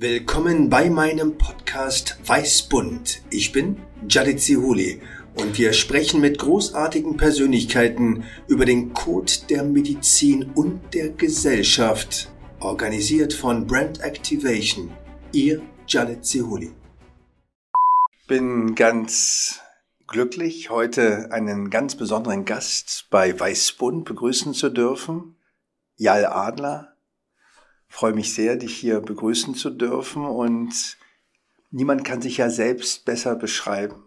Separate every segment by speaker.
Speaker 1: Willkommen bei meinem Podcast Weißbund. Ich bin Jalit Zihuli und wir sprechen mit großartigen Persönlichkeiten über den Code der Medizin und der Gesellschaft, organisiert von Brand Activation. Ihr Jalit Zihuli. Bin ganz glücklich, heute einen ganz besonderen Gast bei Weißbund begrüßen zu dürfen. Jal Adler, freue mich sehr, dich hier begrüßen zu dürfen und niemand kann sich ja selbst besser beschreiben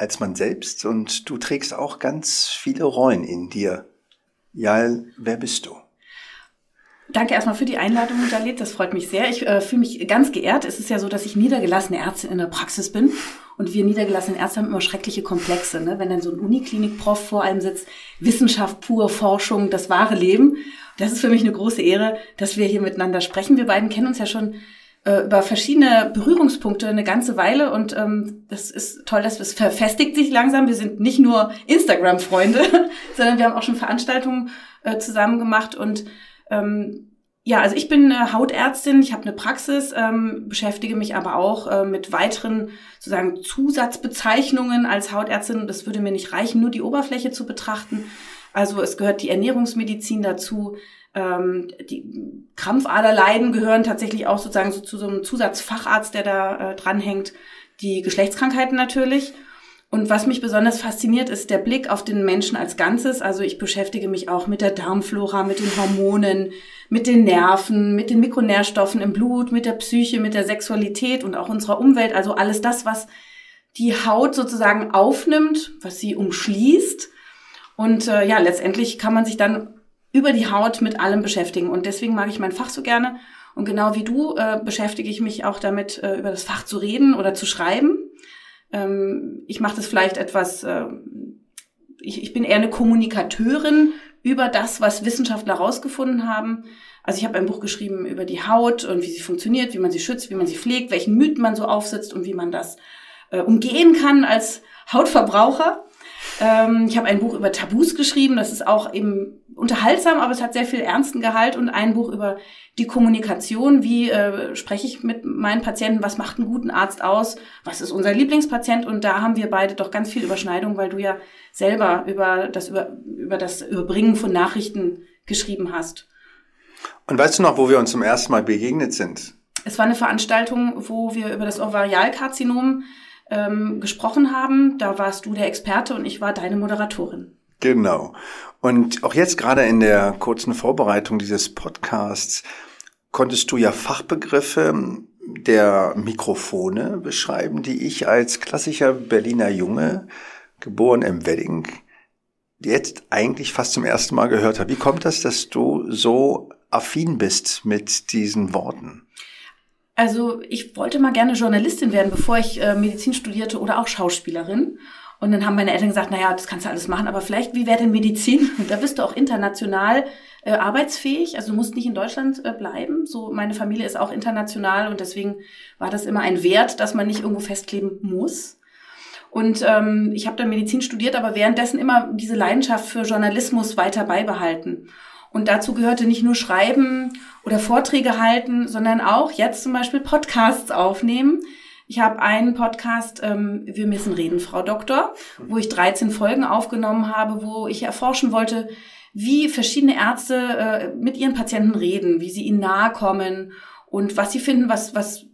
Speaker 1: als man selbst und du trägst auch ganz viele Rollen in dir. Jal, wer bist du?
Speaker 2: Danke erstmal für die Einladung, Dalit. Das freut mich sehr. Ich äh, fühle mich ganz geehrt. Es ist ja so, dass ich niedergelassene Ärztin in der Praxis bin. Und wir niedergelassenen Ärzte haben immer schreckliche Komplexe. Ne? Wenn dann so ein Uniklinik-Prof vor einem sitzt, Wissenschaft pur, Forschung, das wahre Leben. Das ist für mich eine große Ehre, dass wir hier miteinander sprechen. Wir beiden kennen uns ja schon äh, über verschiedene Berührungspunkte eine ganze Weile und ähm, das ist toll, dass es verfestigt sich langsam. Wir sind nicht nur Instagram-Freunde, sondern wir haben auch schon Veranstaltungen äh, zusammen gemacht und ähm, ja, also ich bin äh, Hautärztin, ich habe eine Praxis, ähm, beschäftige mich aber auch äh, mit weiteren sozusagen Zusatzbezeichnungen als Hautärztin. Das würde mir nicht reichen, nur die Oberfläche zu betrachten. Also es gehört die Ernährungsmedizin dazu, ähm, die Krampfaderleiden gehören tatsächlich auch sozusagen so zu so einem Zusatzfacharzt, der da äh, dranhängt. Die Geschlechtskrankheiten natürlich. Und was mich besonders fasziniert, ist der Blick auf den Menschen als Ganzes. Also ich beschäftige mich auch mit der Darmflora, mit den Hormonen, mit den Nerven, mit den Mikronährstoffen im Blut, mit der Psyche, mit der Sexualität und auch unserer Umwelt. Also alles das, was die Haut sozusagen aufnimmt, was sie umschließt. Und äh, ja, letztendlich kann man sich dann über die Haut mit allem beschäftigen. Und deswegen mag ich mein Fach so gerne. Und genau wie du äh, beschäftige ich mich auch damit, äh, über das Fach zu reden oder zu schreiben. Ähm, ich mache das vielleicht etwas, äh, ich, ich bin eher eine Kommunikateurin über das, was Wissenschaftler herausgefunden haben. Also ich habe ein Buch geschrieben über die Haut und wie sie funktioniert, wie man sie schützt, wie man sie pflegt, welchen Mythen man so aufsetzt und wie man das äh, umgehen kann als Hautverbraucher. Ähm, ich habe ein Buch über Tabus geschrieben, das ist auch eben unterhaltsam, aber es hat sehr viel ernsten Gehalt. Und ein Buch über die Kommunikation, wie äh, spreche ich mit meinen Patienten, was macht einen guten Arzt aus, was ist unser Lieblingspatient? Und da haben wir beide doch ganz viel Überschneidung, weil du ja selber über das über, über das Überbringen von Nachrichten geschrieben hast.
Speaker 1: Und weißt du noch, wo wir uns zum ersten Mal begegnet sind?
Speaker 2: Es war eine Veranstaltung, wo wir über das Ovarialkarzinom ähm, gesprochen haben. Da warst du der Experte und ich war deine Moderatorin.
Speaker 1: Genau. Und auch jetzt gerade in der kurzen Vorbereitung dieses Podcasts konntest du ja Fachbegriffe der Mikrofone beschreiben, die ich als klassischer Berliner Junge, geboren im Wedding, jetzt eigentlich fast zum ersten Mal gehört habe. Wie kommt das, dass du so affin bist mit diesen Worten?
Speaker 2: Also ich wollte mal gerne Journalistin werden, bevor ich äh, Medizin studierte oder auch Schauspielerin. Und dann haben meine Eltern gesagt, naja, das kannst du alles machen, aber vielleicht, wie wäre denn Medizin? Und da bist du auch international äh, arbeitsfähig. Also du musst nicht in Deutschland äh, bleiben. So, meine Familie ist auch international und deswegen war das immer ein Wert, dass man nicht irgendwo festkleben muss. Und ähm, ich habe dann Medizin studiert, aber währenddessen immer diese Leidenschaft für Journalismus weiter beibehalten. Und dazu gehörte nicht nur Schreiben oder Vorträge halten, sondern auch jetzt zum Beispiel Podcasts aufnehmen ich habe einen Podcast, ähm, Wir müssen reden, Frau Doktor, wo ich 13 Folgen aufgenommen habe, wo ich erforschen wollte, wie verschiedene Ärzte äh, mit ihren Patienten reden, wie sie ihnen nahe kommen und was sie finden, was, was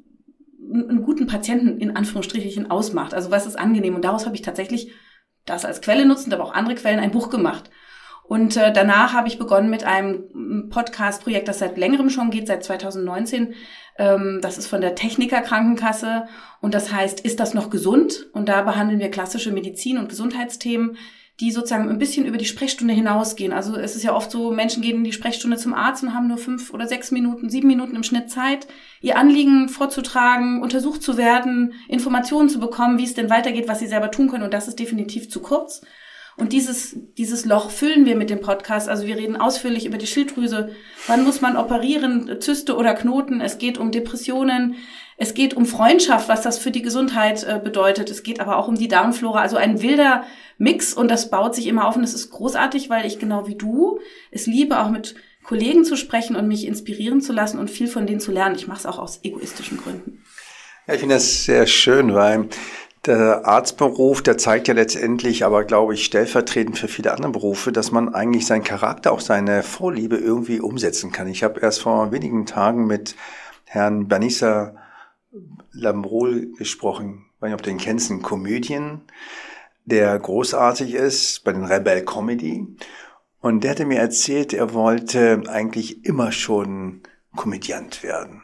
Speaker 2: einen guten Patienten in Anführungsstrichen ausmacht. Also was ist angenehm. Und daraus habe ich tatsächlich das als Quelle nutzend, aber auch andere Quellen ein Buch gemacht. Und äh, danach habe ich begonnen mit einem Podcast-Projekt, das seit längerem schon geht, seit 2019. Ähm, das ist von der Techniker Krankenkasse und das heißt, ist das noch gesund? Und da behandeln wir klassische Medizin- und Gesundheitsthemen, die sozusagen ein bisschen über die Sprechstunde hinausgehen. Also es ist ja oft so, Menschen gehen in die Sprechstunde zum Arzt und haben nur fünf oder sechs Minuten, sieben Minuten im Schnitt Zeit, ihr Anliegen vorzutragen, untersucht zu werden, Informationen zu bekommen, wie es denn weitergeht, was sie selber tun können. Und das ist definitiv zu kurz. Und dieses, dieses Loch füllen wir mit dem Podcast. Also wir reden ausführlich über die Schilddrüse. Wann muss man operieren? Zyste oder Knoten? Es geht um Depressionen. Es geht um Freundschaft, was das für die Gesundheit äh, bedeutet. Es geht aber auch um die Darmflora. Also ein wilder Mix und das baut sich immer auf und es ist großartig, weil ich genau wie du es liebe, auch mit Kollegen zu sprechen und mich inspirieren zu lassen und viel von denen zu lernen. Ich mache es auch aus egoistischen Gründen.
Speaker 1: Ja, ich finde das sehr schön, weil der Arztberuf, der zeigt ja letztendlich, aber glaube ich, stellvertretend für viele andere Berufe, dass man eigentlich seinen Charakter, auch seine Vorliebe irgendwie umsetzen kann. Ich habe erst vor wenigen Tagen mit Herrn Banissa Lambrol gesprochen. Ich weiß nicht, ob du den kennst, ein Komödien, der großartig ist bei den Rebel Comedy. Und der hatte mir erzählt, er wollte eigentlich immer schon Komödiant werden.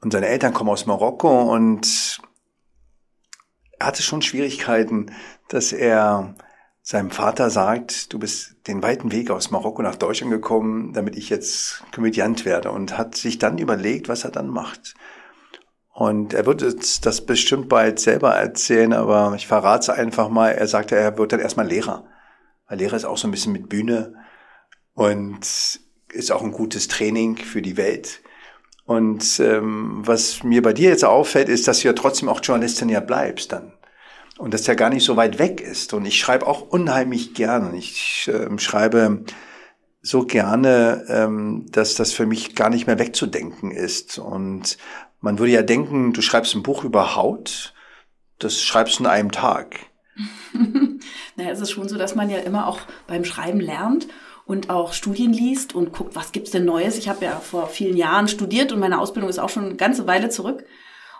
Speaker 1: Und seine Eltern kommen aus Marokko und er hatte schon Schwierigkeiten, dass er seinem Vater sagt, du bist den weiten Weg aus Marokko nach Deutschland gekommen, damit ich jetzt Komödiant werde und hat sich dann überlegt, was er dann macht. Und er wird das bestimmt bald selber erzählen, aber ich verrate es einfach mal. Er sagte, er wird dann erstmal Lehrer. Weil Lehrer ist auch so ein bisschen mit Bühne und ist auch ein gutes Training für die Welt. Und ähm, was mir bei dir jetzt auffällt, ist, dass du ja trotzdem auch Journalistin ja bleibst dann. Und dass der gar nicht so weit weg ist. Und ich schreibe auch unheimlich gerne. Ich ähm, schreibe so gerne, ähm, dass das für mich gar nicht mehr wegzudenken ist. Und man würde ja denken, du schreibst ein Buch über Haut, das schreibst du in einem Tag.
Speaker 2: naja, es ist schon so, dass man ja immer auch beim Schreiben lernt und auch Studien liest und guckt, was gibt's denn Neues. Ich habe ja vor vielen Jahren studiert und meine Ausbildung ist auch schon eine ganze Weile zurück.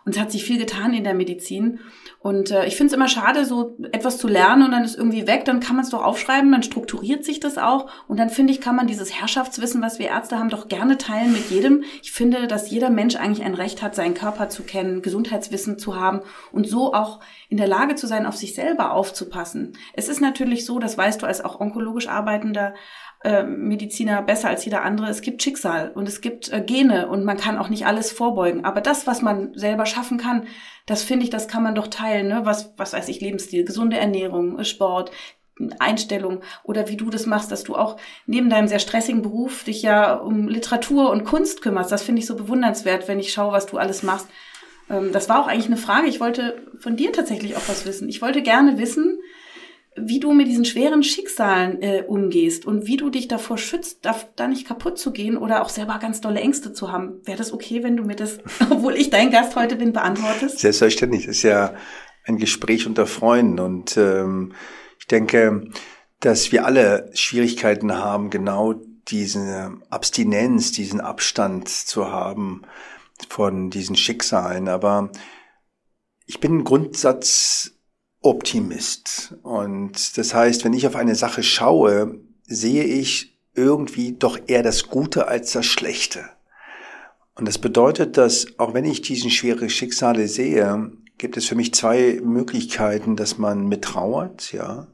Speaker 2: Und es hat sich viel getan in der Medizin. Und äh, ich finde es immer schade, so etwas zu lernen und dann ist irgendwie weg. Dann kann man es doch aufschreiben, dann strukturiert sich das auch. Und dann finde ich, kann man dieses Herrschaftswissen, was wir Ärzte haben, doch gerne teilen mit jedem. Ich finde, dass jeder Mensch eigentlich ein Recht hat, seinen Körper zu kennen, Gesundheitswissen zu haben und so auch in der Lage zu sein, auf sich selber aufzupassen. Es ist natürlich so, das weißt du als auch onkologisch arbeitender äh, Mediziner besser als jeder andere. Es gibt Schicksal und es gibt äh, Gene und man kann auch nicht alles vorbeugen. Aber das, was man selber schaffen kann, das finde ich, das kann man doch teilen. Ne? Was, was weiß ich, Lebensstil, gesunde Ernährung, äh, Sport, Einstellung oder wie du das machst, dass du auch neben deinem sehr stressigen Beruf dich ja um Literatur und Kunst kümmerst. Das finde ich so bewundernswert, wenn ich schaue, was du alles machst. Ähm, das war auch eigentlich eine Frage. Ich wollte von dir tatsächlich auch was wissen. Ich wollte gerne wissen, wie du mit diesen schweren Schicksalen äh, umgehst und wie du dich davor schützt, da, da nicht kaputt zu gehen oder auch selber ganz dolle Ängste zu haben. Wäre das okay, wenn du mir das, obwohl ich dein Gast heute bin, beantwortest?
Speaker 1: Selbstverständlich. Das ist ja ein Gespräch unter Freunden und ähm, ich denke, dass wir alle Schwierigkeiten haben, genau diese Abstinenz, diesen Abstand zu haben von diesen Schicksalen. Aber ich bin ein Grundsatz Optimist. Und das heißt, wenn ich auf eine Sache schaue, sehe ich irgendwie doch eher das Gute als das Schlechte. Und das bedeutet, dass auch wenn ich diesen schwere Schicksale sehe, gibt es für mich zwei Möglichkeiten, dass man mittrauert, ja,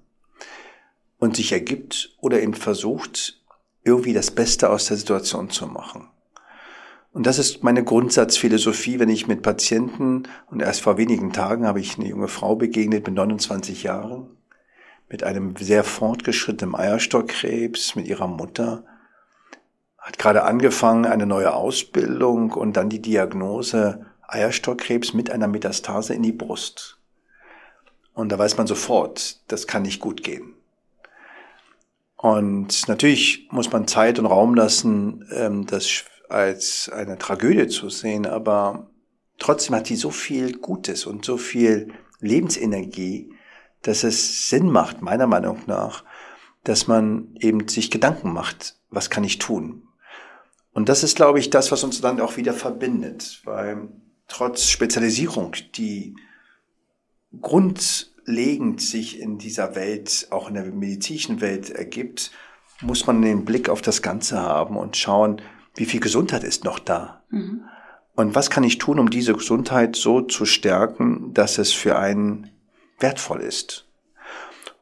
Speaker 1: und sich ergibt oder eben versucht, irgendwie das Beste aus der Situation zu machen. Und das ist meine Grundsatzphilosophie, wenn ich mit Patienten, und erst vor wenigen Tagen habe ich eine junge Frau begegnet mit 29 Jahren, mit einem sehr fortgeschrittenen Eierstockkrebs, mit ihrer Mutter, hat gerade angefangen, eine neue Ausbildung und dann die Diagnose Eierstockkrebs mit einer Metastase in die Brust. Und da weiß man sofort, das kann nicht gut gehen. Und natürlich muss man Zeit und Raum lassen, ähm, das als eine Tragödie zu sehen, aber trotzdem hat die so viel Gutes und so viel Lebensenergie, dass es Sinn macht, meiner Meinung nach, dass man eben sich Gedanken macht, was kann ich tun? Und das ist, glaube ich, das, was uns dann auch wieder verbindet, weil trotz Spezialisierung, die grundlegend sich in dieser Welt, auch in der medizinischen Welt ergibt, muss man den Blick auf das Ganze haben und schauen, wie viel Gesundheit ist noch da? Mhm. Und was kann ich tun, um diese Gesundheit so zu stärken, dass es für einen wertvoll ist?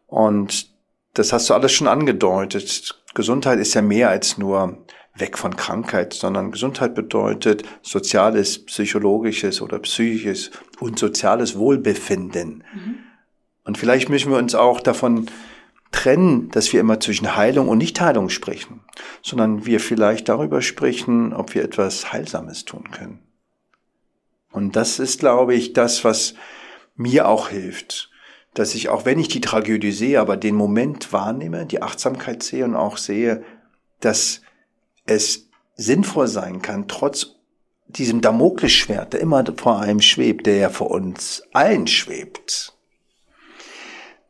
Speaker 1: Und das hast du alles schon angedeutet. Gesundheit ist ja mehr als nur weg von Krankheit, sondern Gesundheit bedeutet soziales, psychologisches oder psychisches und soziales Wohlbefinden. Mhm. Und vielleicht müssen wir uns auch davon trennen, dass wir immer zwischen Heilung und Nichtheilung sprechen, sondern wir vielleicht darüber sprechen, ob wir etwas Heilsames tun können. Und das ist, glaube ich, das, was mir auch hilft, dass ich, auch wenn ich die Tragödie sehe, aber den Moment wahrnehme, die Achtsamkeit sehe und auch sehe, dass es sinnvoll sein kann, trotz diesem Damoklesschwert, der immer vor einem schwebt, der ja vor uns allen schwebt,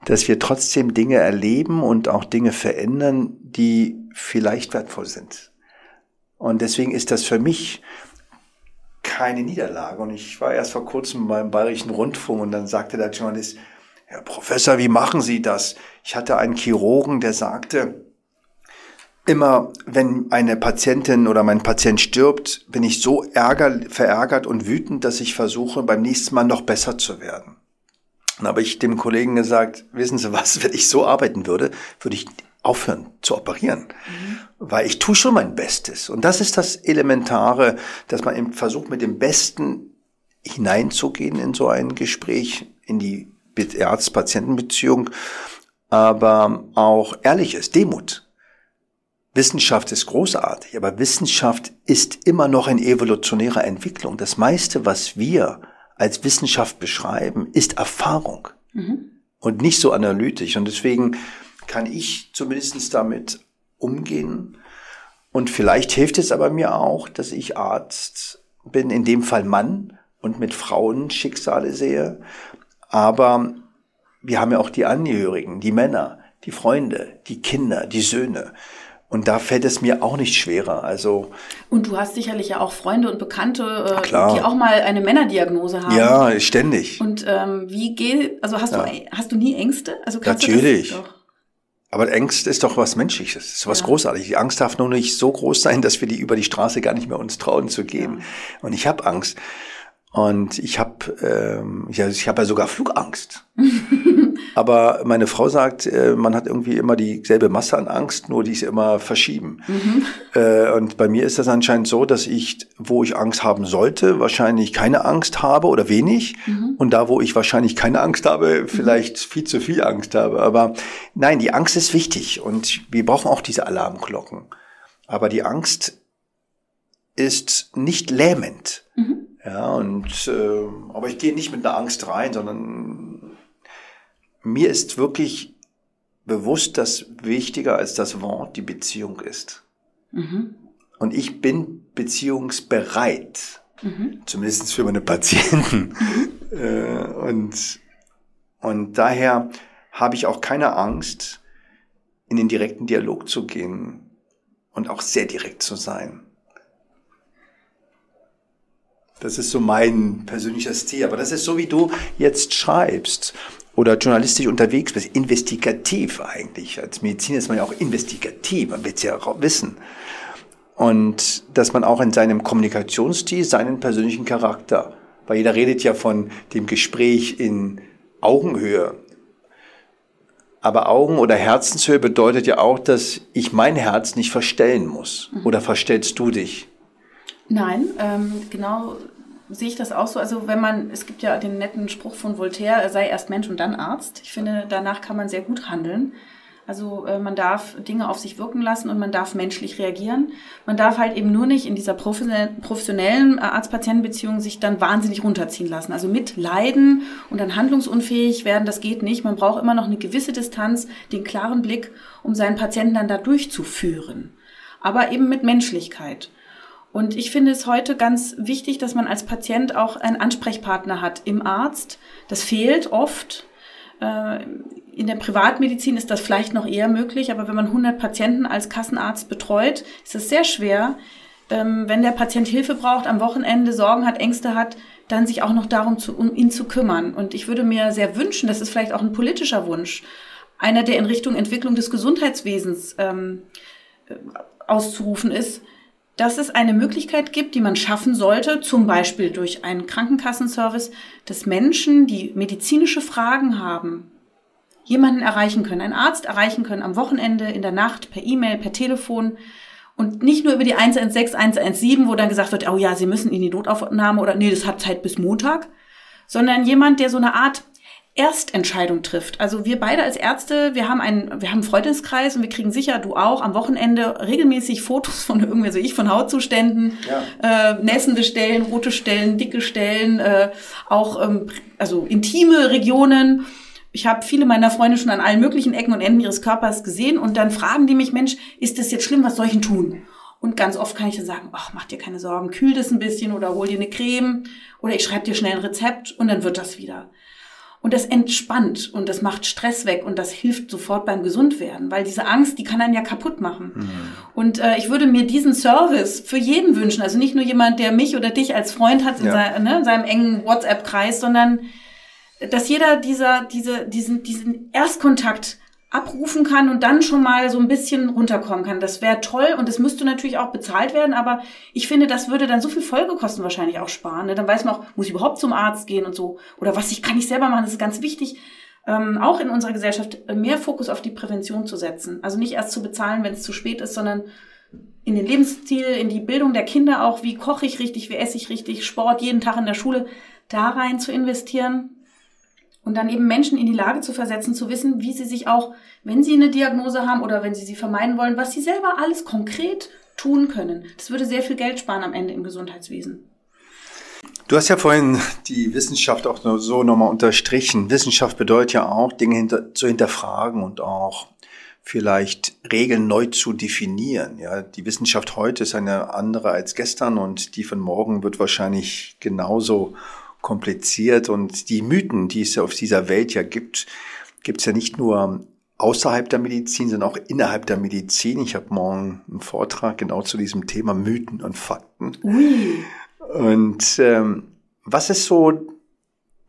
Speaker 1: dass wir trotzdem Dinge erleben und auch Dinge verändern, die vielleicht wertvoll sind. Und deswegen ist das für mich keine Niederlage. Und ich war erst vor kurzem beim Bayerischen Rundfunk und dann sagte der Journalist, Herr Professor, wie machen Sie das? Ich hatte einen Chirurgen, der sagte, immer wenn eine Patientin oder mein Patient stirbt, bin ich so ärger, verärgert und wütend, dass ich versuche, beim nächsten Mal noch besser zu werden. Dann habe ich dem Kollegen gesagt, wissen Sie was, wenn ich so arbeiten würde, würde ich aufhören zu operieren, mhm. weil ich tue schon mein Bestes. Und das ist das Elementare, dass man eben versucht, mit dem Besten hineinzugehen in so ein Gespräch, in die Arzt-Patienten-Beziehung, aber auch ehrlich ist, Demut. Wissenschaft ist großartig, aber Wissenschaft ist immer noch in evolutionärer Entwicklung. Das meiste, was wir als Wissenschaft beschreiben, ist Erfahrung mhm. und nicht so analytisch. Und deswegen kann ich zumindest damit umgehen. Und vielleicht hilft es aber mir auch, dass ich Arzt bin, in dem Fall Mann und mit Frauen Schicksale sehe. Aber wir haben ja auch die Angehörigen, die Männer, die Freunde, die Kinder, die Söhne. Und da fällt es mir auch nicht schwerer. Also
Speaker 2: und du hast sicherlich ja auch Freunde und Bekannte, äh, die auch mal eine Männerdiagnose haben.
Speaker 1: Ja, ständig.
Speaker 2: Und ähm, wie geht? Also hast ja. du hast du nie Ängste? Also
Speaker 1: Natürlich. Aber Ängste ist doch was Menschliches, ist was ja. Großartiges. Die Angst darf nur nicht so groß sein, dass wir die über die Straße gar nicht mehr uns trauen zu gehen. Ja. Und ich habe Angst. Und ich habe ähm, ja, ich habe ja sogar Flugangst. Aber meine Frau sagt, äh, man hat irgendwie immer dieselbe Masse an Angst, nur die ist immer verschieben. Mhm. Äh, und bei mir ist das anscheinend so, dass ich, wo ich Angst haben sollte, wahrscheinlich keine Angst habe oder wenig. Mhm. Und da, wo ich wahrscheinlich keine Angst habe, vielleicht viel zu viel Angst habe. Aber nein, die Angst ist wichtig und wir brauchen auch diese Alarmglocken. Aber die Angst ist nicht lähmend. Mhm. Ja, und äh, aber ich gehe nicht mit einer Angst rein, sondern mir ist wirklich bewusst, dass wichtiger als das Wort die Beziehung ist. Mhm. Und ich bin beziehungsbereit, mhm. zumindest für meine Patienten. Mhm. Äh, und, und daher habe ich auch keine Angst, in den direkten Dialog zu gehen und auch sehr direkt zu sein. Das ist so mein persönlicher Stil. Aber das ist so, wie du jetzt schreibst oder journalistisch unterwegs bist, investigativ eigentlich. Als Mediziner ist man ja auch investigativ, man will es ja auch wissen. Und dass man auch in seinem Kommunikationsstil seinen persönlichen Charakter, weil jeder redet ja von dem Gespräch in Augenhöhe. Aber Augen- oder Herzenshöhe bedeutet ja auch, dass ich mein Herz nicht verstellen muss. Mhm. Oder verstellst du dich?
Speaker 2: Nein, ähm, genau sehe ich das auch so. Also wenn man, es gibt ja den netten Spruch von Voltaire, sei erst Mensch und dann Arzt. Ich finde, danach kann man sehr gut handeln. Also äh, man darf Dinge auf sich wirken lassen und man darf menschlich reagieren. Man darf halt eben nur nicht in dieser professionellen Arzt-Patienten-Beziehung sich dann wahnsinnig runterziehen lassen. Also mit Leiden und dann handlungsunfähig werden, das geht nicht. Man braucht immer noch eine gewisse Distanz, den klaren Blick, um seinen Patienten dann da durchzuführen. Aber eben mit Menschlichkeit. Und ich finde es heute ganz wichtig, dass man als Patient auch einen Ansprechpartner hat im Arzt. Das fehlt oft. Äh, in der Privatmedizin ist das vielleicht noch eher möglich, aber wenn man 100 Patienten als Kassenarzt betreut, ist es sehr schwer, ähm, wenn der Patient Hilfe braucht, am Wochenende Sorgen hat, Ängste hat, dann sich auch noch darum zu, um ihn zu kümmern. Und ich würde mir sehr wünschen, das ist vielleicht auch ein politischer Wunsch, einer, der in Richtung Entwicklung des Gesundheitswesens ähm, äh, auszurufen ist, dass es eine Möglichkeit gibt, die man schaffen sollte, zum Beispiel durch einen Krankenkassenservice, dass Menschen, die medizinische Fragen haben, jemanden erreichen können, einen Arzt erreichen können am Wochenende, in der Nacht, per E-Mail, per Telefon und nicht nur über die 116, 117, wo dann gesagt wird, oh ja, Sie müssen in die Notaufnahme oder nee, das hat Zeit bis Montag, sondern jemand, der so eine Art Erstentscheidung trifft. Also wir beide als Ärzte, wir haben einen, wir haben einen Freundeskreis und wir kriegen sicher, du auch, am Wochenende regelmäßig Fotos von irgendwie, so ich von Hautzuständen, ja. äh, nässende Stellen, rote Stellen, dicke Stellen, äh, auch ähm, also intime Regionen. Ich habe viele meiner Freunde schon an allen möglichen Ecken und Enden ihres Körpers gesehen und dann fragen die mich, Mensch, ist das jetzt schlimm, was soll ich denn tun? Und ganz oft kann ich dann sagen, ach, mach dir keine Sorgen, kühl das ein bisschen oder hol dir eine Creme oder ich schreibe dir schnell ein Rezept und dann wird das wieder. Und das entspannt und das macht Stress weg und das hilft sofort beim Gesundwerden, weil diese Angst, die kann einen ja kaputt machen. Mhm. Und äh, ich würde mir diesen Service für jeden wünschen, also nicht nur jemand, der mich oder dich als Freund hat in, ja. sein, ne, in seinem engen WhatsApp-Kreis, sondern dass jeder dieser, diese, diesen, diesen Erstkontakt abrufen kann und dann schon mal so ein bisschen runterkommen kann. Das wäre toll und das müsste natürlich auch bezahlt werden, aber ich finde, das würde dann so viel Folgekosten wahrscheinlich auch sparen. Ne? Dann weiß man auch, muss ich überhaupt zum Arzt gehen und so oder was ich kann ich selber machen. Das ist ganz wichtig, ähm, auch in unserer Gesellschaft mehr Fokus auf die Prävention zu setzen. Also nicht erst zu bezahlen, wenn es zu spät ist, sondern in den Lebensstil, in die Bildung der Kinder auch, wie koche ich richtig, wie esse ich richtig, Sport jeden Tag in der Schule, da rein zu investieren und dann eben Menschen in die Lage zu versetzen, zu wissen, wie sie sich auch, wenn sie eine Diagnose haben oder wenn sie sie vermeiden wollen, was sie selber alles konkret tun können. Das würde sehr viel Geld sparen am Ende im Gesundheitswesen.
Speaker 1: Du hast ja vorhin die Wissenschaft auch so nochmal unterstrichen. Wissenschaft bedeutet ja auch, Dinge hinter, zu hinterfragen und auch vielleicht Regeln neu zu definieren. Ja, die Wissenschaft heute ist eine andere als gestern und die von morgen wird wahrscheinlich genauso kompliziert und die Mythen, die es auf dieser Welt ja gibt, gibt es ja nicht nur außerhalb der Medizin, sondern auch innerhalb der Medizin. Ich habe morgen einen Vortrag genau zu diesem Thema Mythen und Fakten. Ui. Und ähm, was ist so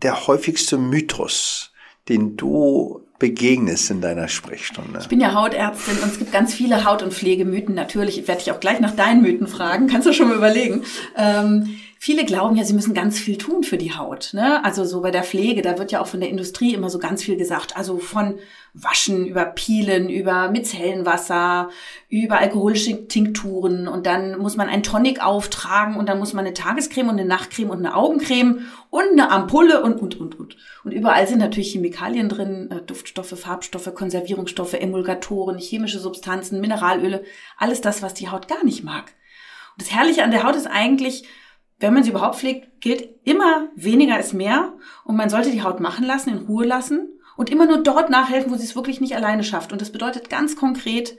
Speaker 1: der häufigste Mythos, den du begegnest in deiner Sprechstunde?
Speaker 2: Ich bin ja Hautärztin und es gibt ganz viele Haut- und Pflegemythen. Natürlich werde ich auch gleich nach deinen Mythen fragen. Kannst du schon mal überlegen. Ähm, Viele glauben ja, sie müssen ganz viel tun für die Haut. Ne? Also so bei der Pflege, da wird ja auch von der Industrie immer so ganz viel gesagt. Also von Waschen über Pielen, über Micellenwasser, über alkoholische Tinkturen und dann muss man ein Tonic auftragen und dann muss man eine Tagescreme und eine Nachtcreme und eine Augencreme und eine Ampulle und, und, und, und. Und überall sind natürlich Chemikalien drin, äh, Duftstoffe, Farbstoffe, Konservierungsstoffe, Emulgatoren, chemische Substanzen, Mineralöle, alles das, was die Haut gar nicht mag. Und das Herrliche an der Haut ist eigentlich, wenn man sie überhaupt pflegt, gilt immer weniger ist mehr und man sollte die Haut machen lassen, in Ruhe lassen und immer nur dort nachhelfen, wo sie es wirklich nicht alleine schafft. Und das bedeutet ganz konkret,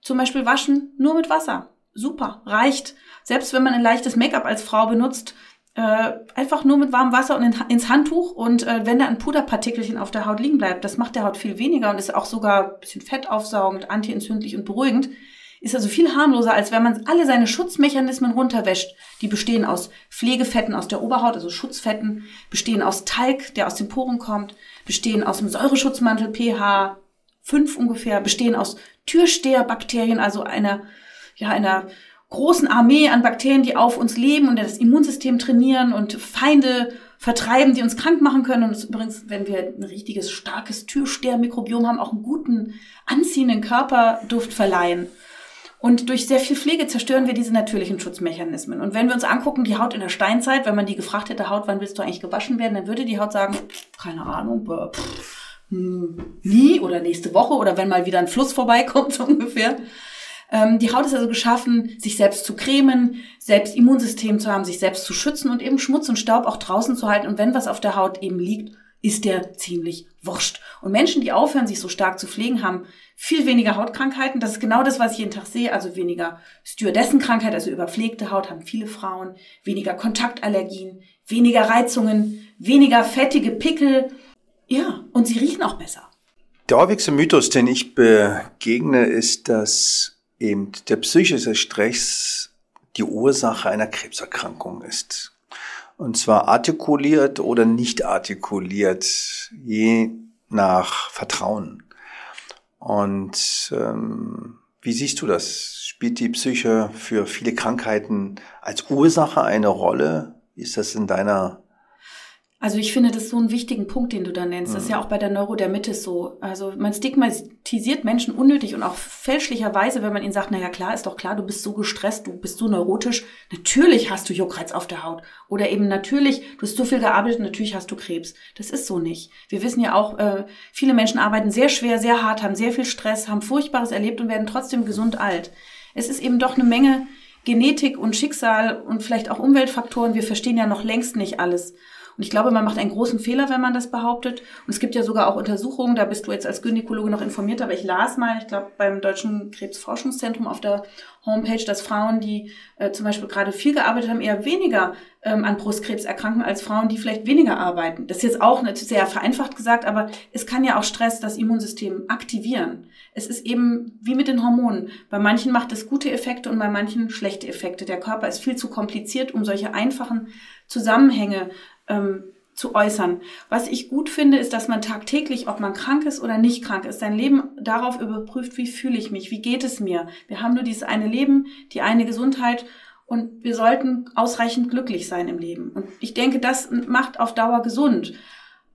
Speaker 2: zum Beispiel waschen nur mit Wasser. Super, reicht. Selbst wenn man ein leichtes Make-up als Frau benutzt, äh, einfach nur mit warmem Wasser und in, ins Handtuch und äh, wenn da ein Puderpartikelchen auf der Haut liegen bleibt, das macht der Haut viel weniger und ist auch sogar ein bisschen fettaufsaugend, antientzündlich und beruhigend ist also viel harmloser, als wenn man alle seine Schutzmechanismen runterwäscht. Die bestehen aus Pflegefetten aus der Oberhaut, also Schutzfetten, bestehen aus Talg, der aus den Poren kommt, bestehen aus dem Säureschutzmantel pH 5 ungefähr, bestehen aus Türsteherbakterien, also einer, ja, einer großen Armee an Bakterien, die auf uns leben und das Immunsystem trainieren und Feinde vertreiben, die uns krank machen können. Und übrigens, wenn wir ein richtiges, starkes Türstehermikrobiom haben, auch einen guten, anziehenden Körperduft verleihen. Und durch sehr viel Pflege zerstören wir diese natürlichen Schutzmechanismen. Und wenn wir uns angucken, die Haut in der Steinzeit, wenn man die gefragt hätte, Haut, wann willst du eigentlich gewaschen werden, dann würde die Haut sagen, keine Ahnung, pff, hm, nie oder nächste Woche oder wenn mal wieder ein Fluss vorbeikommt, so ungefähr. Ähm, die Haut ist also geschaffen, sich selbst zu cremen, selbst Immunsystem zu haben, sich selbst zu schützen und eben Schmutz und Staub auch draußen zu halten. Und wenn was auf der Haut eben liegt, ist der ziemlich wurscht. Und Menschen, die aufhören, sich so stark zu pflegen, haben viel weniger Hautkrankheiten. Das ist genau das, was ich jeden Tag sehe. Also weniger Stewardessenkrankheit, also überpflegte Haut haben viele Frauen, weniger Kontaktallergien, weniger Reizungen, weniger fettige Pickel. Ja, und sie riechen auch besser.
Speaker 1: Der häufigste Mythos, den ich begegne, ist, dass eben der psychische Stress die Ursache einer Krebserkrankung ist. Und zwar artikuliert oder nicht artikuliert, je nach Vertrauen. Und ähm, wie siehst du das? Spielt die Psyche für viele Krankheiten als Ursache eine Rolle? Ist das in deiner
Speaker 2: also ich finde das so einen wichtigen Punkt, den du da nennst. Das ist ja mhm. auch bei der Neurodermitis so. Also man stigmatisiert Menschen unnötig und auch fälschlicherweise, wenn man ihnen sagt, na ja klar, ist doch klar, du bist so gestresst, du bist so neurotisch. Natürlich hast du Juckreiz auf der Haut. Oder eben natürlich, du hast so viel gearbeitet, natürlich hast du Krebs. Das ist so nicht. Wir wissen ja auch, äh, viele Menschen arbeiten sehr schwer, sehr hart, haben sehr viel Stress, haben Furchtbares erlebt und werden trotzdem gesund alt. Es ist eben doch eine Menge Genetik und Schicksal und vielleicht auch Umweltfaktoren. Wir verstehen ja noch längst nicht alles. Und ich glaube, man macht einen großen Fehler, wenn man das behauptet. Und es gibt ja sogar auch Untersuchungen, da bist du jetzt als Gynäkologe noch informiert, aber ich las mal, ich glaube, beim Deutschen Krebsforschungszentrum auf der Homepage, dass Frauen, die äh, zum Beispiel gerade viel gearbeitet haben, eher weniger ähm, an Brustkrebs erkranken als Frauen, die vielleicht weniger arbeiten. Das ist jetzt auch nicht sehr vereinfacht gesagt, aber es kann ja auch Stress das Immunsystem aktivieren. Es ist eben wie mit den Hormonen. Bei manchen macht es gute Effekte und bei manchen schlechte Effekte. Der Körper ist viel zu kompliziert, um solche einfachen Zusammenhänge ähm, zu äußern. Was ich gut finde, ist, dass man tagtäglich, ob man krank ist oder nicht krank ist, sein Leben darauf überprüft, wie fühle ich mich, wie geht es mir. Wir haben nur dieses eine Leben, die eine Gesundheit und wir sollten ausreichend glücklich sein im Leben. Und ich denke, das macht auf Dauer gesund.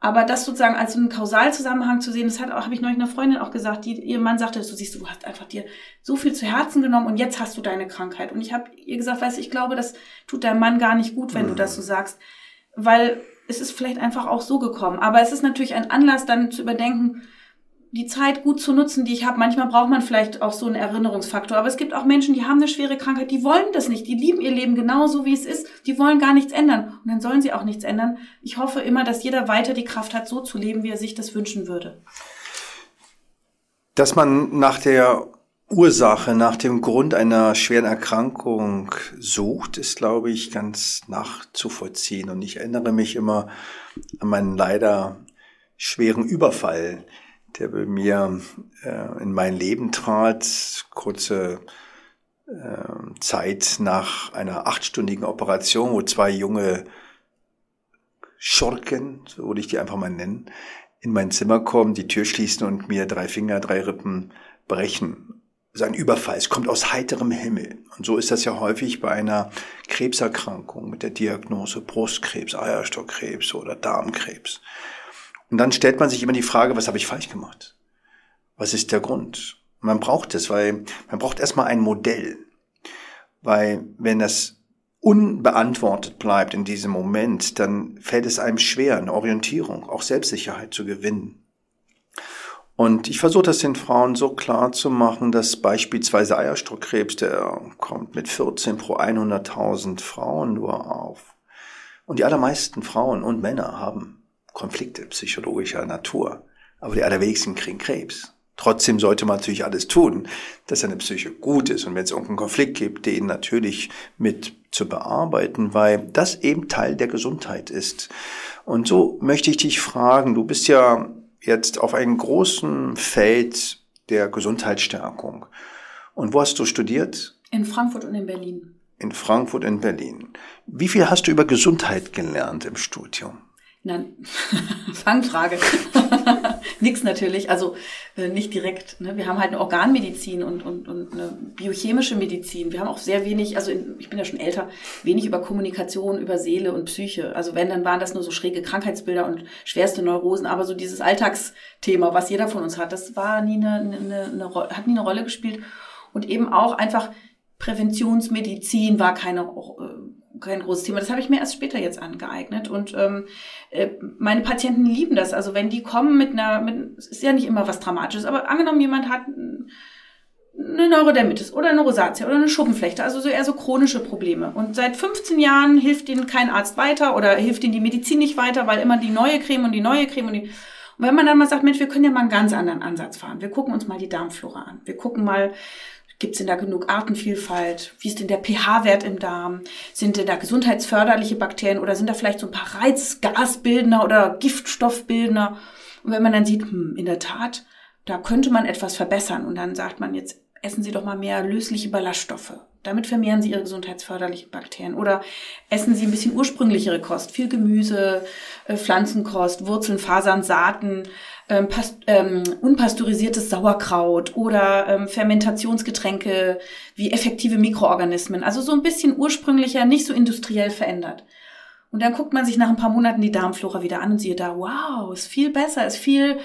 Speaker 2: Aber das sozusagen als einen Kausalzusammenhang zu sehen, das hat auch, habe ich neulich einer Freundin auch gesagt, die, ihr Mann sagte, du siehst, du hast einfach dir so viel zu Herzen genommen und jetzt hast du deine Krankheit. Und ich habe ihr gesagt, weißt du, ich glaube, das tut deinem Mann gar nicht gut, wenn mhm. du das so sagst. Weil es ist vielleicht einfach auch so gekommen. Aber es ist natürlich ein Anlass, dann zu überdenken, die Zeit gut zu nutzen, die ich habe. Manchmal braucht man vielleicht auch so einen Erinnerungsfaktor. Aber es gibt auch Menschen, die haben eine schwere Krankheit, die wollen das nicht. Die lieben ihr Leben genauso, wie es ist. Die wollen gar nichts ändern. Und dann sollen sie auch nichts ändern. Ich hoffe immer, dass jeder weiter die Kraft hat, so zu leben, wie er sich das wünschen würde.
Speaker 1: Dass man nach der Ursache, nach dem Grund einer schweren Erkrankung sucht, ist, glaube ich, ganz nachzuvollziehen. Und ich erinnere mich immer an meinen leider schweren Überfall, der bei mir äh, in mein Leben trat, kurze äh, Zeit nach einer achtstündigen Operation, wo zwei junge Schurken, so würde ich die einfach mal nennen, in mein Zimmer kommen, die Tür schließen und mir drei Finger, drei Rippen brechen sein Überfall. Es kommt aus heiterem Himmel. Und so ist das ja häufig bei einer Krebserkrankung mit der Diagnose Brustkrebs, Eierstockkrebs oder Darmkrebs. Und dann stellt man sich immer die Frage, was habe ich falsch gemacht? Was ist der Grund? man braucht es, weil man braucht erstmal ein Modell. Weil wenn das unbeantwortet bleibt in diesem Moment, dann fällt es einem schwer, eine Orientierung, auch Selbstsicherheit zu gewinnen. Und ich versuche das den Frauen so klar zu machen, dass beispielsweise Eierstockkrebs, der kommt mit 14 pro 100.000 Frauen nur auf. Und die allermeisten Frauen und Männer haben Konflikte psychologischer Natur. Aber die allerwenigsten kriegen Krebs. Trotzdem sollte man natürlich alles tun, dass eine Psyche gut ist und wenn es irgendeinen Konflikt gibt, den natürlich mit zu bearbeiten, weil das eben Teil der Gesundheit ist. Und so möchte ich dich fragen, du bist ja jetzt auf einem großen Feld der Gesundheitsstärkung. Und wo hast du studiert?
Speaker 2: In Frankfurt und in Berlin.
Speaker 1: In Frankfurt und Berlin. Wie viel hast du über Gesundheit gelernt im Studium?
Speaker 2: Nein, Fangfrage. Nix natürlich, also äh, nicht direkt. Ne? Wir haben halt eine Organmedizin und, und, und eine biochemische Medizin. Wir haben auch sehr wenig, also in, ich bin ja schon älter, wenig über Kommunikation, über Seele und Psyche. Also wenn, dann waren das nur so schräge Krankheitsbilder und schwerste Neurosen. Aber so dieses Alltagsthema, was jeder von uns hat, das war nie eine, eine, eine, hat nie eine Rolle gespielt. Und eben auch einfach Präventionsmedizin war keine äh, kein großes Thema. Das habe ich mir erst später jetzt angeeignet. Und ähm, äh, meine Patienten lieben das. Also wenn die kommen mit einer, mit, ist ja nicht immer was Dramatisches, aber angenommen, jemand hat eine Neurodermitis oder eine Rosatia oder eine Schuppenflechte, also so eher so chronische Probleme. Und seit 15 Jahren hilft ihnen kein Arzt weiter oder hilft ihnen die Medizin nicht weiter, weil immer die neue Creme und die neue Creme und die und wenn man dann mal sagt, Mensch, wir können ja mal einen ganz anderen Ansatz fahren. Wir gucken uns mal die Darmflora an. Wir gucken mal, Gibt es denn da genug Artenvielfalt? Wie ist denn der pH-Wert im Darm? Sind denn da gesundheitsförderliche Bakterien oder sind da vielleicht so ein paar Reizgasbildner oder Giftstoffbildner? Und wenn man dann sieht, hm, in der Tat, da könnte man etwas verbessern und dann sagt man jetzt, essen Sie doch mal mehr lösliche Ballaststoffe. Damit vermehren Sie Ihre gesundheitsförderlichen Bakterien. Oder essen Sie ein bisschen ursprünglichere Kost, viel Gemüse, äh, Pflanzenkost, Wurzeln, Fasern, Saaten, ähm, ähm, unpasteurisiertes Sauerkraut oder ähm, Fermentationsgetränke wie effektive Mikroorganismen. Also so ein bisschen ursprünglicher, nicht so industriell verändert. Und dann guckt man sich nach ein paar Monaten die Darmflora wieder an und sieht da, wow, ist viel besser, ist viel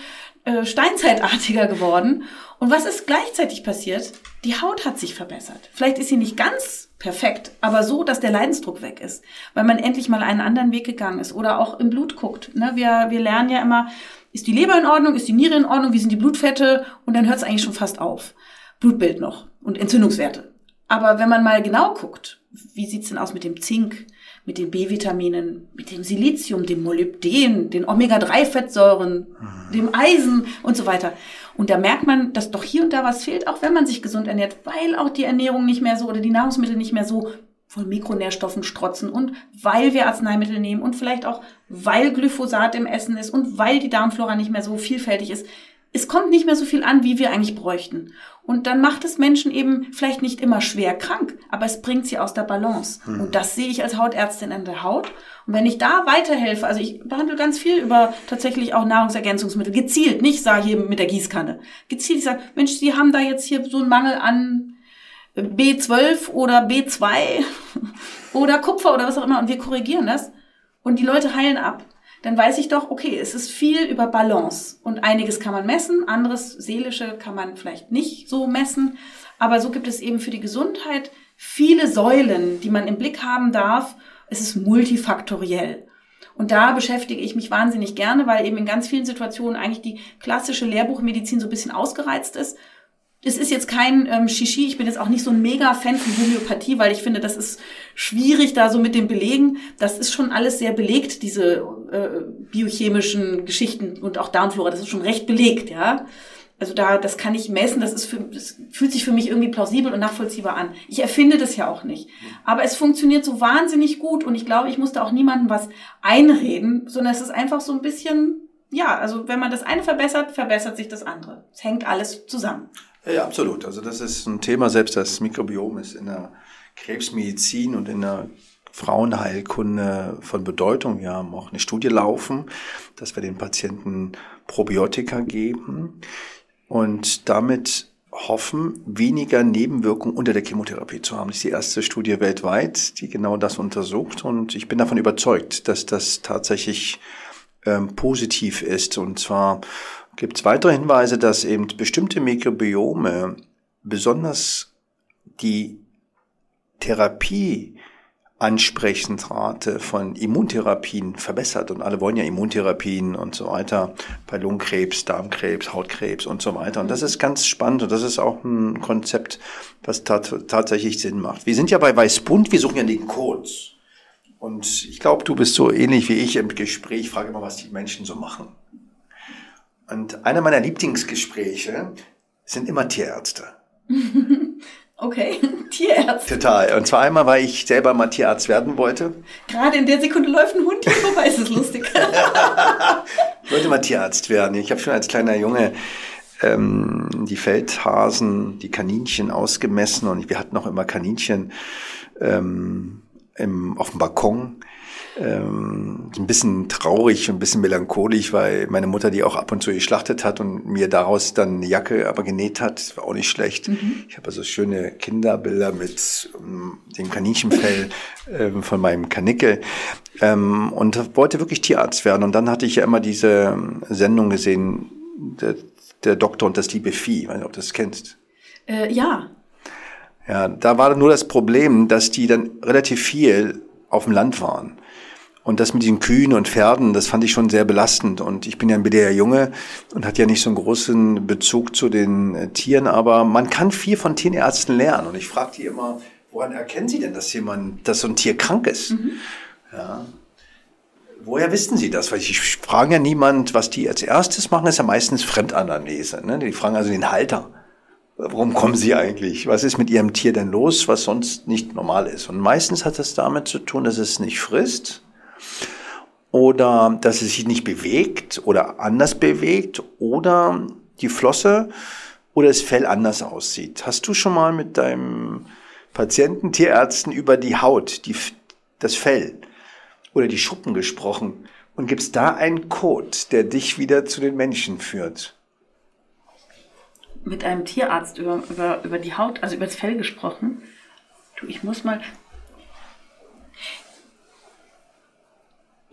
Speaker 2: äh, steinzeitartiger geworden. Und was ist gleichzeitig passiert? Die Haut hat sich verbessert. Vielleicht ist sie nicht ganz perfekt, aber so, dass der Leidensdruck weg ist, weil man endlich mal einen anderen Weg gegangen ist oder auch im Blut guckt. Ne? Wir, wir lernen ja immer, ist die Leber in Ordnung, ist die Niere in Ordnung, wie sind die Blutfette und dann hört es eigentlich schon fast auf. Blutbild noch und Entzündungswerte. Aber wenn man mal genau guckt, wie sieht's denn aus mit dem Zink, mit den B-Vitaminen, mit dem Silizium, dem Molybden, den Omega-3-Fettsäuren, mhm. dem Eisen und so weiter. Und da merkt man, dass doch hier und da was fehlt, auch wenn man sich gesund ernährt, weil auch die Ernährung nicht mehr so oder die Nahrungsmittel nicht mehr so von Mikronährstoffen strotzen und weil wir Arzneimittel nehmen und vielleicht auch weil Glyphosat im Essen ist und weil die Darmflora nicht mehr so vielfältig ist. Es kommt nicht mehr so viel an, wie wir eigentlich bräuchten. Und dann macht es Menschen eben vielleicht nicht immer schwer krank, aber es bringt sie aus der Balance. Mhm. Und das sehe ich als Hautärztin an der Haut. Und wenn ich da weiterhelfe, also ich behandle ganz viel über tatsächlich auch Nahrungsergänzungsmittel, gezielt, nicht sage hier mit der Gießkanne. Gezielt, ich sage, Mensch, Sie haben da jetzt hier so einen Mangel an B12 oder B2 oder Kupfer oder was auch immer und wir korrigieren das und die Leute heilen ab dann weiß ich doch, okay, es ist viel über Balance. Und einiges kann man messen, anderes seelische kann man vielleicht nicht so messen. Aber so gibt es eben für die Gesundheit viele Säulen, die man im Blick haben darf. Es ist multifaktoriell. Und da beschäftige ich mich wahnsinnig gerne, weil eben in ganz vielen Situationen eigentlich die klassische Lehrbuchmedizin so ein bisschen ausgereizt ist es ist jetzt kein ähm, Shishi, ich bin jetzt auch nicht so ein Mega-Fan von Homöopathie, weil ich finde, das ist schwierig da so mit den Belegen. Das ist schon alles sehr belegt, diese äh, biochemischen Geschichten und auch Darmflora, das ist schon recht belegt, ja. Also da, das kann ich messen, das ist für, das fühlt sich für mich irgendwie plausibel und nachvollziehbar an. Ich erfinde das ja auch nicht. Aber es funktioniert so wahnsinnig gut und ich glaube, ich musste auch niemandem was einreden, sondern es ist einfach so ein bisschen, ja, also wenn man das eine verbessert, verbessert sich das andere. Es hängt alles zusammen.
Speaker 1: Ja, absolut. Also das ist ein Thema, selbst das Mikrobiom ist in der Krebsmedizin und in der Frauenheilkunde von Bedeutung. Wir haben auch eine Studie laufen, dass wir den Patienten Probiotika geben und damit hoffen, weniger Nebenwirkungen unter der Chemotherapie zu haben. Das ist die erste Studie weltweit, die genau das untersucht. Und ich bin davon überzeugt, dass das tatsächlich ähm, positiv ist. Und zwar gibt es weitere Hinweise, dass eben bestimmte Mikrobiome besonders die Therapie Ansprechendrate von Immuntherapien verbessert? Und alle wollen ja Immuntherapien und so weiter. Bei Lungenkrebs, Darmkrebs, Hautkrebs und so weiter. Und das ist ganz spannend und das ist auch ein Konzept, was tat tatsächlich Sinn macht. Wir sind ja bei Weißbund, wir suchen ja den Codes und ich glaube, du bist so ähnlich wie ich im Gespräch, frage immer, was die Menschen so machen. Und einer meiner Lieblingsgespräche sind immer Tierärzte.
Speaker 2: Okay, Tierärzte.
Speaker 1: Total. Und zwar einmal, weil ich selber mal Tierarzt werden wollte.
Speaker 2: Gerade in der Sekunde läuft ein Hund hier vorbei, ist es lustig.
Speaker 1: ich wollte mal Tierarzt werden. Ich habe schon als kleiner Junge ähm, die Feldhasen, die Kaninchen ausgemessen und wir hatten auch immer Kaninchen ähm, im, auf dem Balkon ähm, ein bisschen traurig, ein bisschen melancholisch, weil meine Mutter die auch ab und zu geschlachtet hat und mir daraus dann eine Jacke aber genäht hat, war auch nicht schlecht. Mhm. Ich habe also schöne Kinderbilder mit ähm, dem Kaninchenfell ähm, von meinem Kanickel ähm, und wollte wirklich Tierarzt werden. Und dann hatte ich ja immer diese Sendung gesehen, der, der Doktor und das liebe Vieh, ich weiß nicht, ob du das kennst.
Speaker 2: Äh, ja.
Speaker 1: Ja, da war nur das Problem, dass die dann relativ viel auf dem Land waren. Und das mit den Kühen und Pferden, das fand ich schon sehr belastend. Und ich bin ja ein BDR Junge und hat ja nicht so einen großen Bezug zu den äh, Tieren, aber man kann viel von Tierärzten lernen. Und ich frage die immer, woran erkennen Sie denn, dass jemand, dass so ein Tier krank ist? Mhm. Ja. Woher wissen Sie das? Weil ich frage ja niemand, was die als erstes machen, ist ja meistens Fremdanamnese. Ne? Die fragen also den Halter. Warum kommen Sie eigentlich? Was ist mit Ihrem Tier denn los, was sonst nicht normal ist? Und meistens hat das damit zu tun, dass es nicht frisst, oder dass es sich nicht bewegt oder anders bewegt oder die Flosse oder das Fell anders aussieht. Hast du schon mal mit deinem Patienten, Tierärzten über die Haut, die, das Fell oder die Schuppen gesprochen? Und gibt es da einen Code, der dich wieder zu den Menschen führt?
Speaker 2: Mit einem Tierarzt über, über, über die Haut, also über das Fell gesprochen? Du, ich muss mal,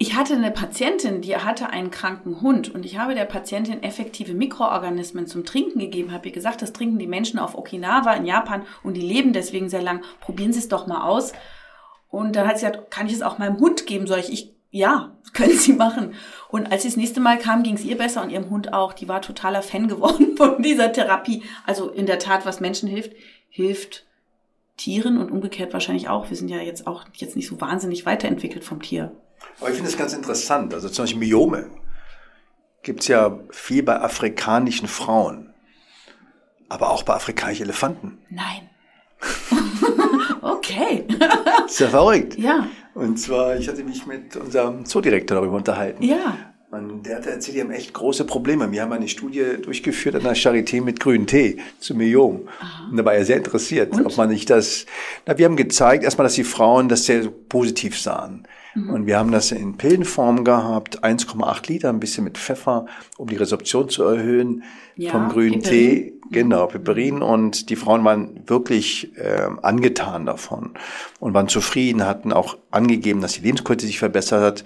Speaker 2: Ich hatte eine Patientin, die hatte einen kranken Hund und ich habe der Patientin effektive Mikroorganismen zum Trinken gegeben, habe ihr gesagt, das trinken die Menschen auf Okinawa in Japan und die leben deswegen sehr lang. Probieren Sie es doch mal aus. Und dann hat sie gesagt, kann ich es auch meinem Hund geben? Soll ich? ich ja, können Sie machen. Und als sie das nächste Mal kam, ging es ihr besser und ihrem Hund auch. Die war totaler Fan geworden von dieser Therapie. Also in der Tat, was Menschen hilft, hilft Tieren und umgekehrt wahrscheinlich auch. Wir sind ja jetzt auch jetzt nicht so wahnsinnig weiterentwickelt vom Tier.
Speaker 1: Aber ich finde es ganz interessant. Also zum Beispiel Myome gibt es ja viel bei afrikanischen Frauen, aber auch bei afrikanischen Elefanten.
Speaker 2: Nein. okay.
Speaker 1: ja verrückt.
Speaker 2: Ja.
Speaker 1: Und zwar, ich hatte mich mit unserem Zoodirektor darüber unterhalten.
Speaker 2: Ja.
Speaker 1: Und der hat erzählt, die haben echt große Probleme. Wir haben eine Studie durchgeführt an der Charité mit grünen Tee zu Myom. Und da war er sehr interessiert,
Speaker 2: Und?
Speaker 1: ob man nicht das, na, wir haben gezeigt, erstmal, dass die Frauen das sehr positiv sahen. Und wir haben das in Pillenform gehabt, 1,8 Liter, ein bisschen mit Pfeffer, um die Resorption zu erhöhen
Speaker 2: Ja,
Speaker 1: vom grünen
Speaker 2: Piperin.
Speaker 1: Tee. Genau, Piperin. Und die Frauen waren wirklich äh, angetan davon und waren zufrieden, hatten auch angegeben, dass die Lebensqualität sich verbessert hat.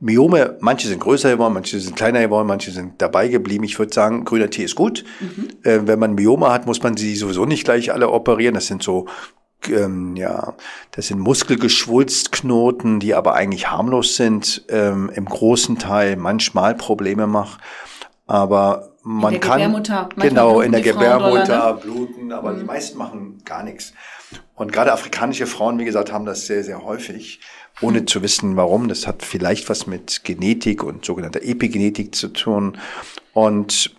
Speaker 1: Myome, manche sind größer geworden, manche sind kleiner geworden, manche sind dabei geblieben. Ich würde sagen, grüner Tee ist gut. Äh, wenn man Myome hat, muss man sie sowieso nicht gleich alle operieren. Das sind so ähm, ja, das sind Muskelgeschwulstknoten, die aber eigentlich harmlos sind, ähm, im großen Teil manchmal Probleme machen. Aber man
Speaker 2: der
Speaker 1: kann
Speaker 2: Gebärmutter.
Speaker 1: Genau in der Gebärmutter
Speaker 2: ne?
Speaker 1: bluten, aber die meisten machen gar nichts. Und gerade afrikanische Frauen, wie gesagt, haben das sehr, sehr häufig, ohne zu wissen, warum. Das hat vielleicht was mit Genetik und sogenannter Epigenetik zu tun. Und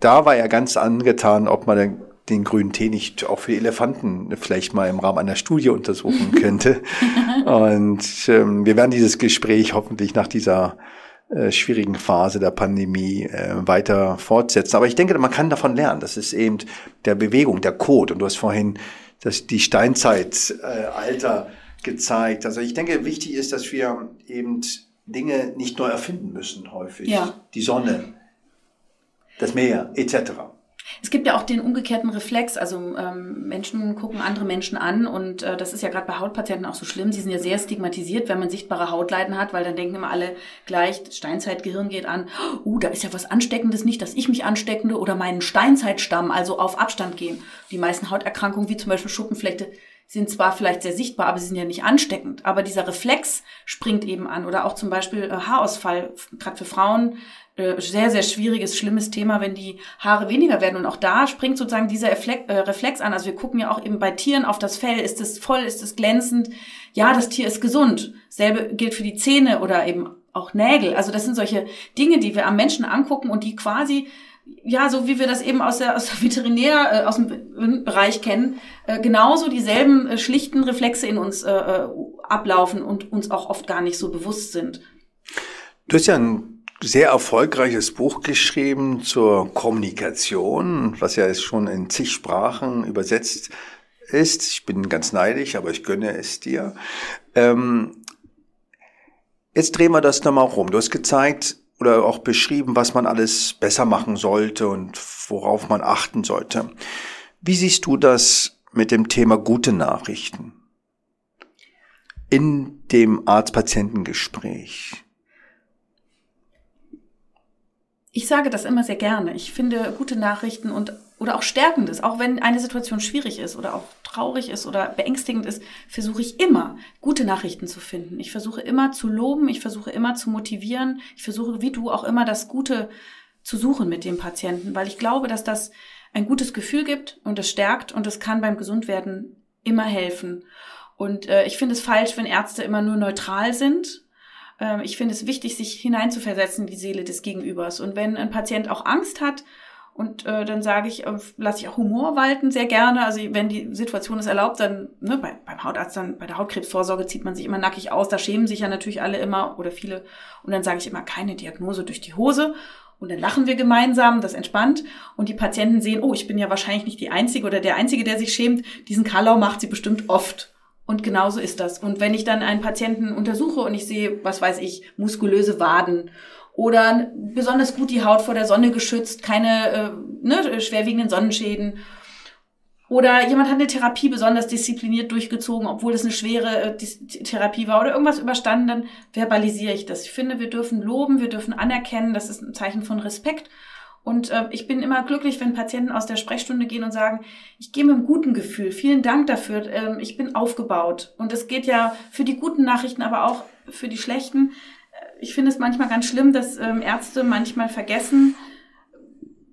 Speaker 1: da war er ganz angetan, ob man den, grünen Tee nicht auch für Elefanten vielleicht mal im Rahmen einer Studie untersuchen könnte. und ähm, wir werden dieses Gespräch hoffentlich nach dieser äh, schwierigen Phase der Pandemie äh, weiter fortsetzen. Aber ich denke, man kann davon lernen. Das ist eben der Bewegung, der Code. Und du hast vorhin das, die Steinzeitalter äh, gezeigt. Also ich denke, wichtig ist, dass wir eben Dinge nicht neu erfinden müssen häufig.
Speaker 2: Ja.
Speaker 1: Die Sonne, das Meer, etc.
Speaker 2: Es gibt ja auch den umgekehrten Reflex, also ähm, Menschen gucken andere Menschen an und äh, das ist ja gerade bei Hautpatienten auch so schlimm. Sie sind ja sehr stigmatisiert, wenn man sichtbare Hautleiden hat, weil dann denken immer alle gleich, Steinzeitgehirn geht an, uh, da ist ja was Ansteckendes, nicht, dass ich mich ansteckende oder meinen Steinzeitstamm, also auf Abstand gehen. Die meisten Hauterkrankungen, wie zum Beispiel Schuppenflechte, sind zwar vielleicht sehr sichtbar, aber sie sind ja nicht ansteckend. Aber dieser Reflex springt eben an. Oder auch zum Beispiel äh, Haarausfall, gerade für Frauen, äh, sehr, sehr schwieriges, schlimmes Thema, wenn die Haare weniger werden. Und auch da springt sozusagen dieser Reflex, äh, Reflex an. Also wir gucken ja auch eben bei Tieren auf das Fell. Ist es voll? Ist es glänzend? Ja, das Tier ist gesund. Selbe gilt für die Zähne oder eben auch Nägel. Also das sind solche Dinge, die wir am Menschen angucken und die quasi ja, so wie wir das eben aus der, aus der Veterinär, äh, aus dem Bereich kennen, äh, genauso dieselben äh, schlichten Reflexe in uns äh, äh, ablaufen und uns auch oft gar nicht so bewusst sind.
Speaker 1: Du hast ja ein sehr erfolgreiches Buch geschrieben zur Kommunikation, was ja jetzt schon in zig Sprachen übersetzt ist. Ich bin ganz neidisch, aber ich gönne es dir. Ähm, jetzt drehen wir das nochmal rum. Du hast gezeigt oder auch beschrieben, was man alles besser machen sollte und worauf man achten sollte. Wie siehst du das mit dem Thema gute Nachrichten in dem Arzt-Patientengespräch?
Speaker 2: Ich sage das immer sehr gerne. Ich finde gute Nachrichten und oder auch stärkendes, auch wenn eine Situation schwierig ist oder auch traurig ist oder beängstigend ist, versuche ich immer gute Nachrichten zu finden. Ich versuche immer zu loben, ich versuche immer zu motivieren, ich versuche wie du auch immer das Gute zu suchen mit dem Patienten, weil ich glaube, dass das ein gutes Gefühl gibt und es stärkt und es kann beim Gesundwerden immer helfen. Und äh, ich finde es falsch, wenn Ärzte immer nur neutral sind Ähm, ich finde es wichtig, sich hineinzuversetzen in die Seele des Gegenübers. Und wenn ein Patient auch Angst hat, und äh, dann sage ich, äh, lasse ich auch Humor walten, sehr gerne. Also wenn die Situation es erlaubt, dann ne, bei, beim Hautarzt, dann bei der Hautkrebsvorsorge zieht man sich immer nackig aus. Da schämen sich ja natürlich alle immer oder viele. Und dann sage ich immer, keine Diagnose durch die Hose. Und dann lachen wir gemeinsam, das entspannt. Und die Patienten sehen, oh, ich bin ja wahrscheinlich nicht die Einzige oder der Einzige, der sich schämt. Diesen Kalau macht sie bestimmt oft. Und genauso ist das. Und wenn ich dann einen Patienten untersuche und ich sehe, was weiß ich, muskulöse Waden oder besonders gut die Haut vor der Sonne geschützt, keine äh, ne, schwerwiegenden Sonnenschäden. Oder jemand hat eine Therapie besonders diszipliniert durchgezogen, obwohl es eine schwere äh, Therapie war oder irgendwas überstanden, dann verbalisiere ich das. Ich finde, wir dürfen loben, wir dürfen anerkennen, das ist ein Zeichen von Respekt. Und äh, ich bin immer glücklich, wenn Patienten aus der Sprechstunde gehen und sagen, ich gehe mit einem guten Gefühl, vielen Dank dafür, ähm, ich bin aufgebaut. Und es geht ja für die guten Nachrichten, aber auch für die schlechten. Ich finde es manchmal ganz schlimm, dass ähm, Ärzte manchmal vergessen,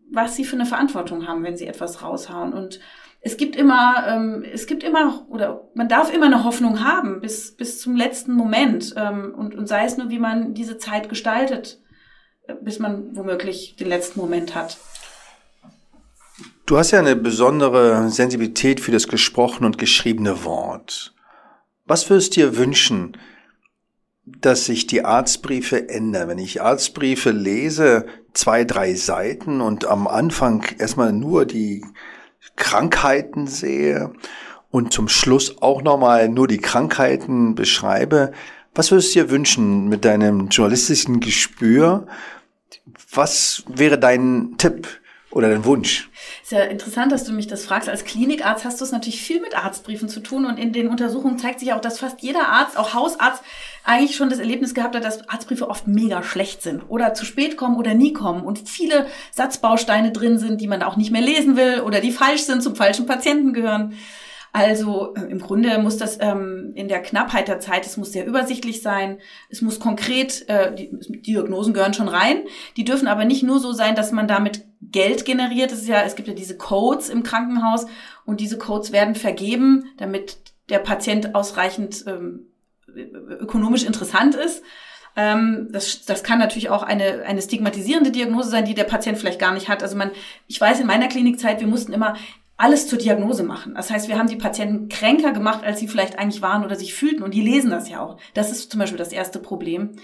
Speaker 2: was sie für eine Verantwortung haben, wenn sie etwas raushauen. Und es gibt immer, ähm, es gibt immer, oder man darf immer eine Hoffnung haben bis, bis zum letzten Moment. Ähm, und, und sei es nur, wie man diese Zeit gestaltet, äh, bis man womöglich den letzten Moment hat.
Speaker 1: Du hast ja eine besondere Sensibilität für das gesprochene und geschriebene Wort. Was würdest du dir wünschen, dass sich die Arztbriefe ändern? Wenn ich Arztbriefe lese, zwei, drei Seiten und am Anfang erstmal nur die Krankheiten sehe und zum Schluss auch nochmal nur die Krankheiten beschreibe, was würdest du dir wünschen mit deinem journalistischen Gespür? Was wäre dein Tipp oder dein Wunsch?
Speaker 2: Ist ja interessant, dass du mich das fragst. Als Klinikarzt hast du es natürlich viel mit Arztbriefen zu tun und in den Untersuchungen zeigt sich auch, dass fast jeder Arzt, auch Hausarzt, eigentlich schon das Erlebnis gehabt hat, dass Arztbriefe oft mega schlecht sind oder zu spät kommen oder nie kommen und viele Satzbausteine drin sind, die man auch nicht mehr lesen will oder die falsch sind, zum falschen Patienten gehören. Also äh, im Grunde muss das ähm, in der Knappheit der Zeit, es muss sehr übersichtlich sein, es muss konkret, äh, die Diagnosen gehören schon rein, die dürfen aber nicht nur so sein, dass man damit Geld generiert. Es ist ja, es gibt ja diese Codes im Krankenhaus und diese Codes werden vergeben, damit der Patient ausreichend ähm, ökonomisch interessant ist. Ähm, das, das kann natürlich auch eine, eine stigmatisierende Diagnose sein, die der Patient vielleicht gar nicht hat. Also man, ich weiß in meiner Klinikzeit, wir mussten immer alles zur Diagnose machen. Das heißt, wir haben die Patienten kränker gemacht, als sie vielleicht eigentlich waren oder sich fühlten. Und die lesen das ja auch. Das ist zum Beispiel das erste Problem,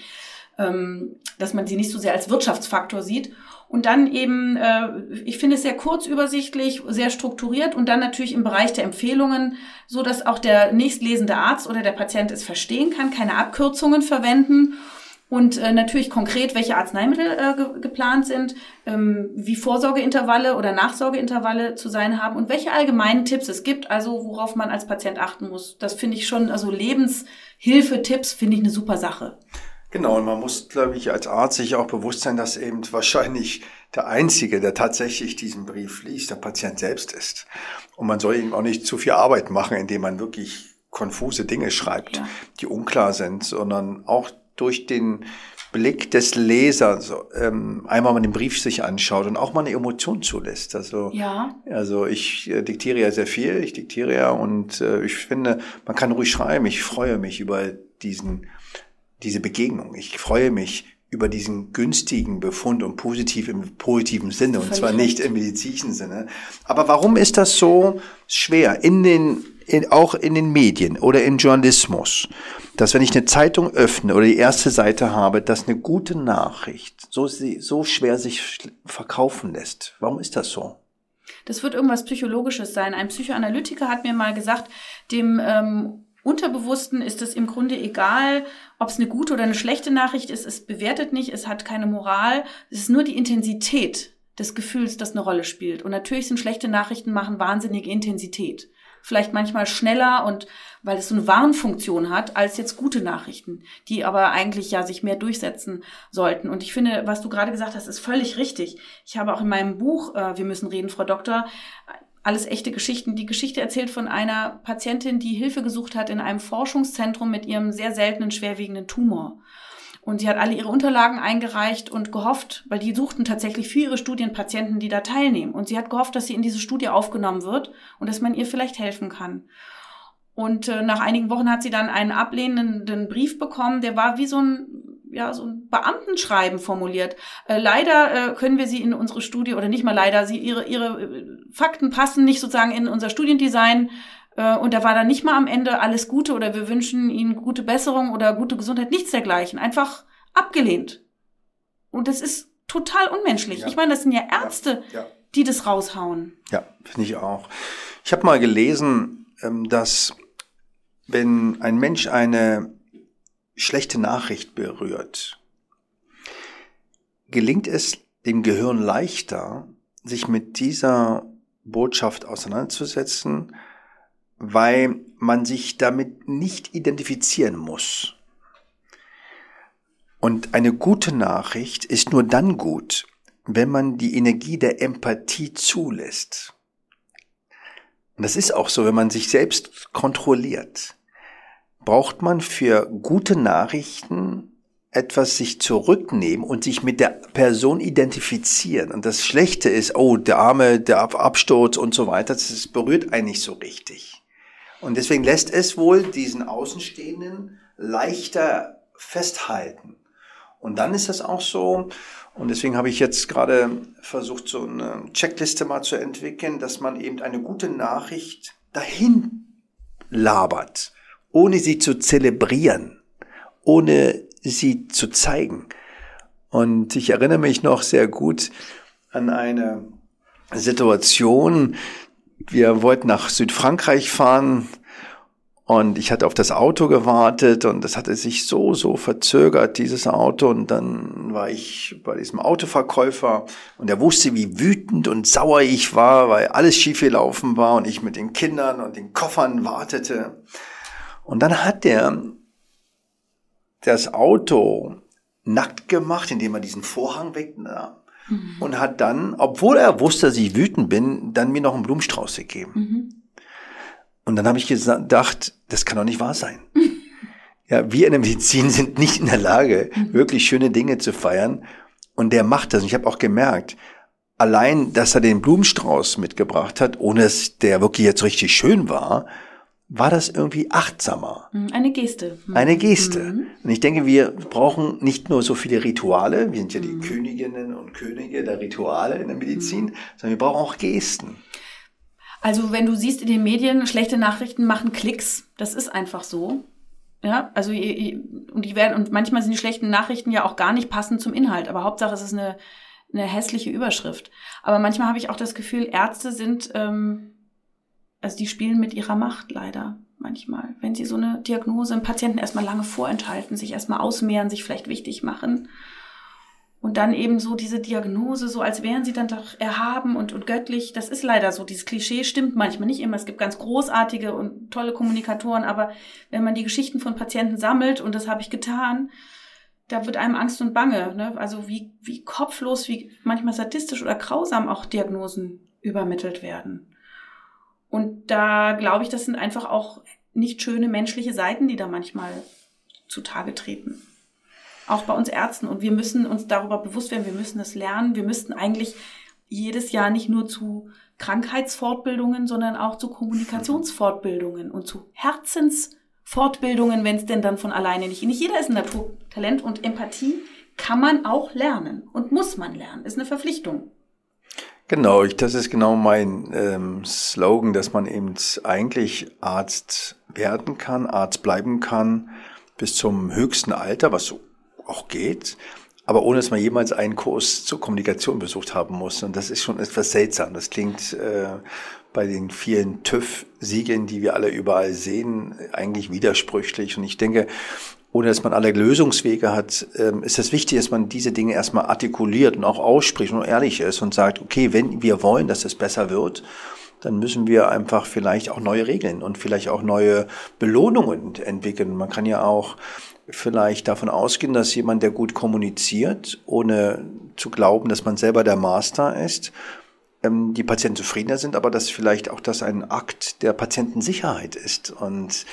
Speaker 2: ähm, dass man sie nicht so sehr als Wirtschaftsfaktor sieht. Und dann eben, äh, ich finde es sehr kurzübersichtlich, sehr strukturiert und dann natürlich im Bereich der Empfehlungen, so dass auch der nächstlesende Arzt oder der Patient es verstehen kann, keine Abkürzungen verwenden und äh, natürlich konkret, welche Arzneimittel äh, ge geplant sind, ähm, wie Vorsorgeintervalle oder Nachsorgeintervalle zu sein haben und welche allgemeinen Tipps es gibt, also worauf man als Patient achten muss. Das finde ich schon, also Lebenshilfe-Tipps finde ich eine super Sache.
Speaker 1: Genau, und man muss, glaube ich, als Arzt sich auch bewusst sein, dass eben wahrscheinlich der Einzige, der tatsächlich diesen Brief liest, der Patient selbst ist. Und man soll ihm auch nicht zu viel Arbeit machen, indem man wirklich konfuse Dinge schreibt, ja. die unklar sind, sondern auch durch den Blick des Lesers ähm, einmal mal den Brief sich anschaut und auch mal eine Emotion zulässt. Also, ja. also ich äh, diktiere ja sehr viel, ich diktiere ja und äh, ich finde, man kann ruhig schreiben. Ich freue mich über diesen diese Begegnung. Ich freue mich über diesen günstigen Befund und positiv im positiven Sinne und zwar nicht im medizinischen Sinne. Aber warum ist das so schwer in den in, auch in den Medien oder im Journalismus, dass wenn ich eine Zeitung öffne oder die erste Seite habe, dass eine gute Nachricht so, so schwer sich verkaufen lässt? Warum ist das so?
Speaker 2: Das wird irgendwas Psychologisches sein. Ein Psychoanalytiker hat mir mal gesagt, dem ähm, Unterbewussten ist es im Grunde egal, ob es eine gute oder eine schlechte Nachricht ist. Es bewertet nicht, es hat keine Moral. Es ist nur die Intensität des Gefühls, das eine Rolle spielt. Und natürlich sind schlechte Nachrichten machen wahnsinnige Intensität. Vielleicht manchmal schneller und weil es so eine Warnfunktion hat, als jetzt gute Nachrichten, die aber eigentlich ja sich mehr durchsetzen sollten. Und ich finde, was du gerade gesagt hast, ist völlig richtig. Ich habe auch in meinem Buch, äh, Wir müssen reden, Frau Doktor, alles echte Geschichten. Die Geschichte erzählt von einer Patientin, die Hilfe gesucht hat in einem Forschungszentrum mit ihrem sehr seltenen, schwerwiegenden Tumor. Und sie hat alle ihre Unterlagen eingereicht und gehofft, weil die suchten tatsächlich für ihre Studien Patienten, die da teilnehmen. Und sie hat gehofft, dass sie in diese Studie aufgenommen wird und dass man ihr vielleicht helfen kann. Und äh, nach einigen Wochen hat sie dann einen ablehnenden Brief bekommen, der war wie so ein ja, so ein Beamtenschreiben formuliert. Äh, leider äh, können wir sie in unsere Studie, oder nicht mal leider, sie, ihre, ihre äh, Fakten passen nicht sozusagen in unser Studiendesign. Äh, und da war dann nicht mal am Ende alles Gute oder wir wünschen ihnen gute Besserung oder gute Gesundheit, nichts dergleichen. Einfach abgelehnt. Und das ist total unmenschlich. Ja. Ich meine, das sind ja Ärzte, ja. Ja. die das raushauen.
Speaker 1: Ja, finde ich auch. Ich habe mal gelesen, ähm, dass wenn ein Mensch eine schlechte Nachricht berührt, gelingt es dem Gehirn leichter, sich mit dieser Botschaft auseinanderzusetzen, weil man sich damit nicht identifizieren muss. Und eine gute Nachricht ist nur dann gut, wenn man die Energie der Empathie zulässt. Und das ist auch so, wenn man sich selbst kontrolliert braucht man für gute Nachrichten etwas sich zurücknehmen und sich mit der Person identifizieren. Und das Schlechte ist, oh, der Arme, der Absturz und so weiter, das berührt einen nicht so richtig. Und deswegen lässt es wohl diesen Außenstehenden leichter festhalten. Und dann ist das auch so, und deswegen habe ich jetzt gerade versucht, so eine Checkliste mal zu entwickeln, dass man eben eine gute Nachricht dahin labert, ohne sie zu zelebrieren, ohne sie zu zeigen. Und ich erinnere mich noch sehr gut an eine Situation. Wir wollten nach Südfrankreich fahren und ich hatte auf das Auto gewartet und das hatte sich so, so verzögert, dieses Auto. Und dann war ich bei diesem Autoverkäufer und er wusste, wie wütend und sauer ich war, weil alles schiefgelaufen war und ich mit den Kindern und den Koffern wartete. Und dann hat der das Auto nackt gemacht, indem er diesen Vorhang wegnahm. Mhm. Und hat dann, obwohl er wusste, dass ich wütend bin, dann mir noch einen Blumenstrauß gegeben. Mhm. Und dann habe ich gedacht, das kann doch nicht wahr sein. Ja, wir in der Medizin sind nicht in der Lage, wirklich schöne Dinge zu feiern. Und der macht das. Und ich habe auch gemerkt, allein, dass er den Blumenstrauß mitgebracht hat, ohne dass der wirklich jetzt richtig schön war, war das irgendwie achtsamer.
Speaker 2: Mhm, eine Geste.
Speaker 1: Mhm. Eine Geste. Mhm. Und ich denke, wir brauchen nicht nur so viele Rituale, wir sind ja die mhm. Königinnen und Könige der Rituale in der Medizin, mhm. sondern wir brauchen auch Gesten.
Speaker 2: Also wenn du siehst in den Medien, schlechte Nachrichten machen Klicks, das ist einfach so. Ja, also und die werden und manchmal sind die schlechten Nachrichten ja auch gar nicht passend zum Inhalt, aber Hauptsache es ist eine eine hässliche Überschrift. Aber manchmal habe ich auch das Gefühl, Ärzte sind ähm, also die spielen mit ihrer Macht leider manchmal. Wenn sie so eine Diagnose im Patienten erstmal lange vorenthalten, sich erstmal ausmehren, sich vielleicht wichtig machen und dann eben so diese Diagnose, so als wären sie dann doch erhaben und, und göttlich. Das ist leider so. Dieses Klischee stimmt manchmal nicht immer. Es gibt ganz großartige und tolle Kommunikatoren, aber wenn man die Geschichten von Patienten sammelt, und das habe ich getan, da wird einem Angst und Bange. Ne? Also wie, wie kopflos, wie manchmal sadistisch oder grausam auch Diagnosen übermittelt werden. Und da glaube ich, das sind einfach auch nicht schöne menschliche Seiten, die da manchmal zutage treten auch bei uns Ärzten. Und wir müssen uns darüber bewusst werden, wir müssen das lernen. Wir müssten eigentlich jedes Jahr nicht nur zu Krankheitsfortbildungen, sondern auch zu Kommunikationsfortbildungen und zu Herzensfortbildungen, wenn es denn dann von alleine nicht. Nicht jeder ist ein Naturtalent und Empathie kann man auch lernen und muss man lernen. Ist eine Verpflichtung.
Speaker 1: Genau, ich, das ist genau mein ähm, Slogan, dass man eben eigentlich Arzt werden kann, Arzt bleiben kann bis zum höchsten Alter, was so auch geht, aber ohne dass man jemals einen Kurs zur Kommunikation besucht haben muss. Und das ist schon etwas seltsam. Das klingt äh, bei den vielen TÜV-Siegeln, die wir alle überall sehen, eigentlich widersprüchlich. Und ich denke, ohne dass man alle Lösungswege hat, ähm, ist es wichtig, dass man diese Dinge erstmal artikuliert und auch ausspricht und ehrlich ist und sagt, okay, wenn wir wollen, dass es besser wird, dann müssen wir einfach vielleicht auch neue Regeln und vielleicht auch neue Belohnungen entwickeln. Man kann ja auch vielleicht davon ausgehen, dass jemand, der gut kommuniziert, ohne zu glauben, dass man selber der Master ist, ähm, die Patienten zufriedener sind, aber dass vielleicht auch das ein Akt der Patientensicherheit ist und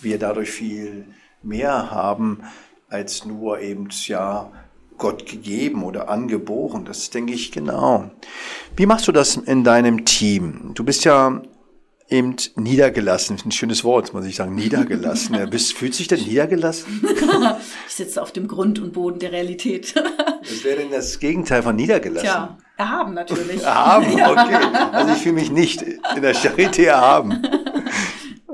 Speaker 1: wir dadurch viel mehr haben als nur eben, ja, Gott gegeben oder angeboren. Das denke ich genau. Wie machst du das in deinem Team? Du bist ja eben niedergelassen. Ein schönes Wort, muss ich sagen, niedergelassen. Ja, bist, fühlt sich denn niedergelassen?
Speaker 2: ich sitze auf dem Grund und Boden der Realität.
Speaker 1: Was wäre denn das Gegenteil von niedergelassen? Tja,
Speaker 2: erhaben natürlich.
Speaker 1: Erhaben, okay. Also ich fühle mich nicht in der Charité erhaben.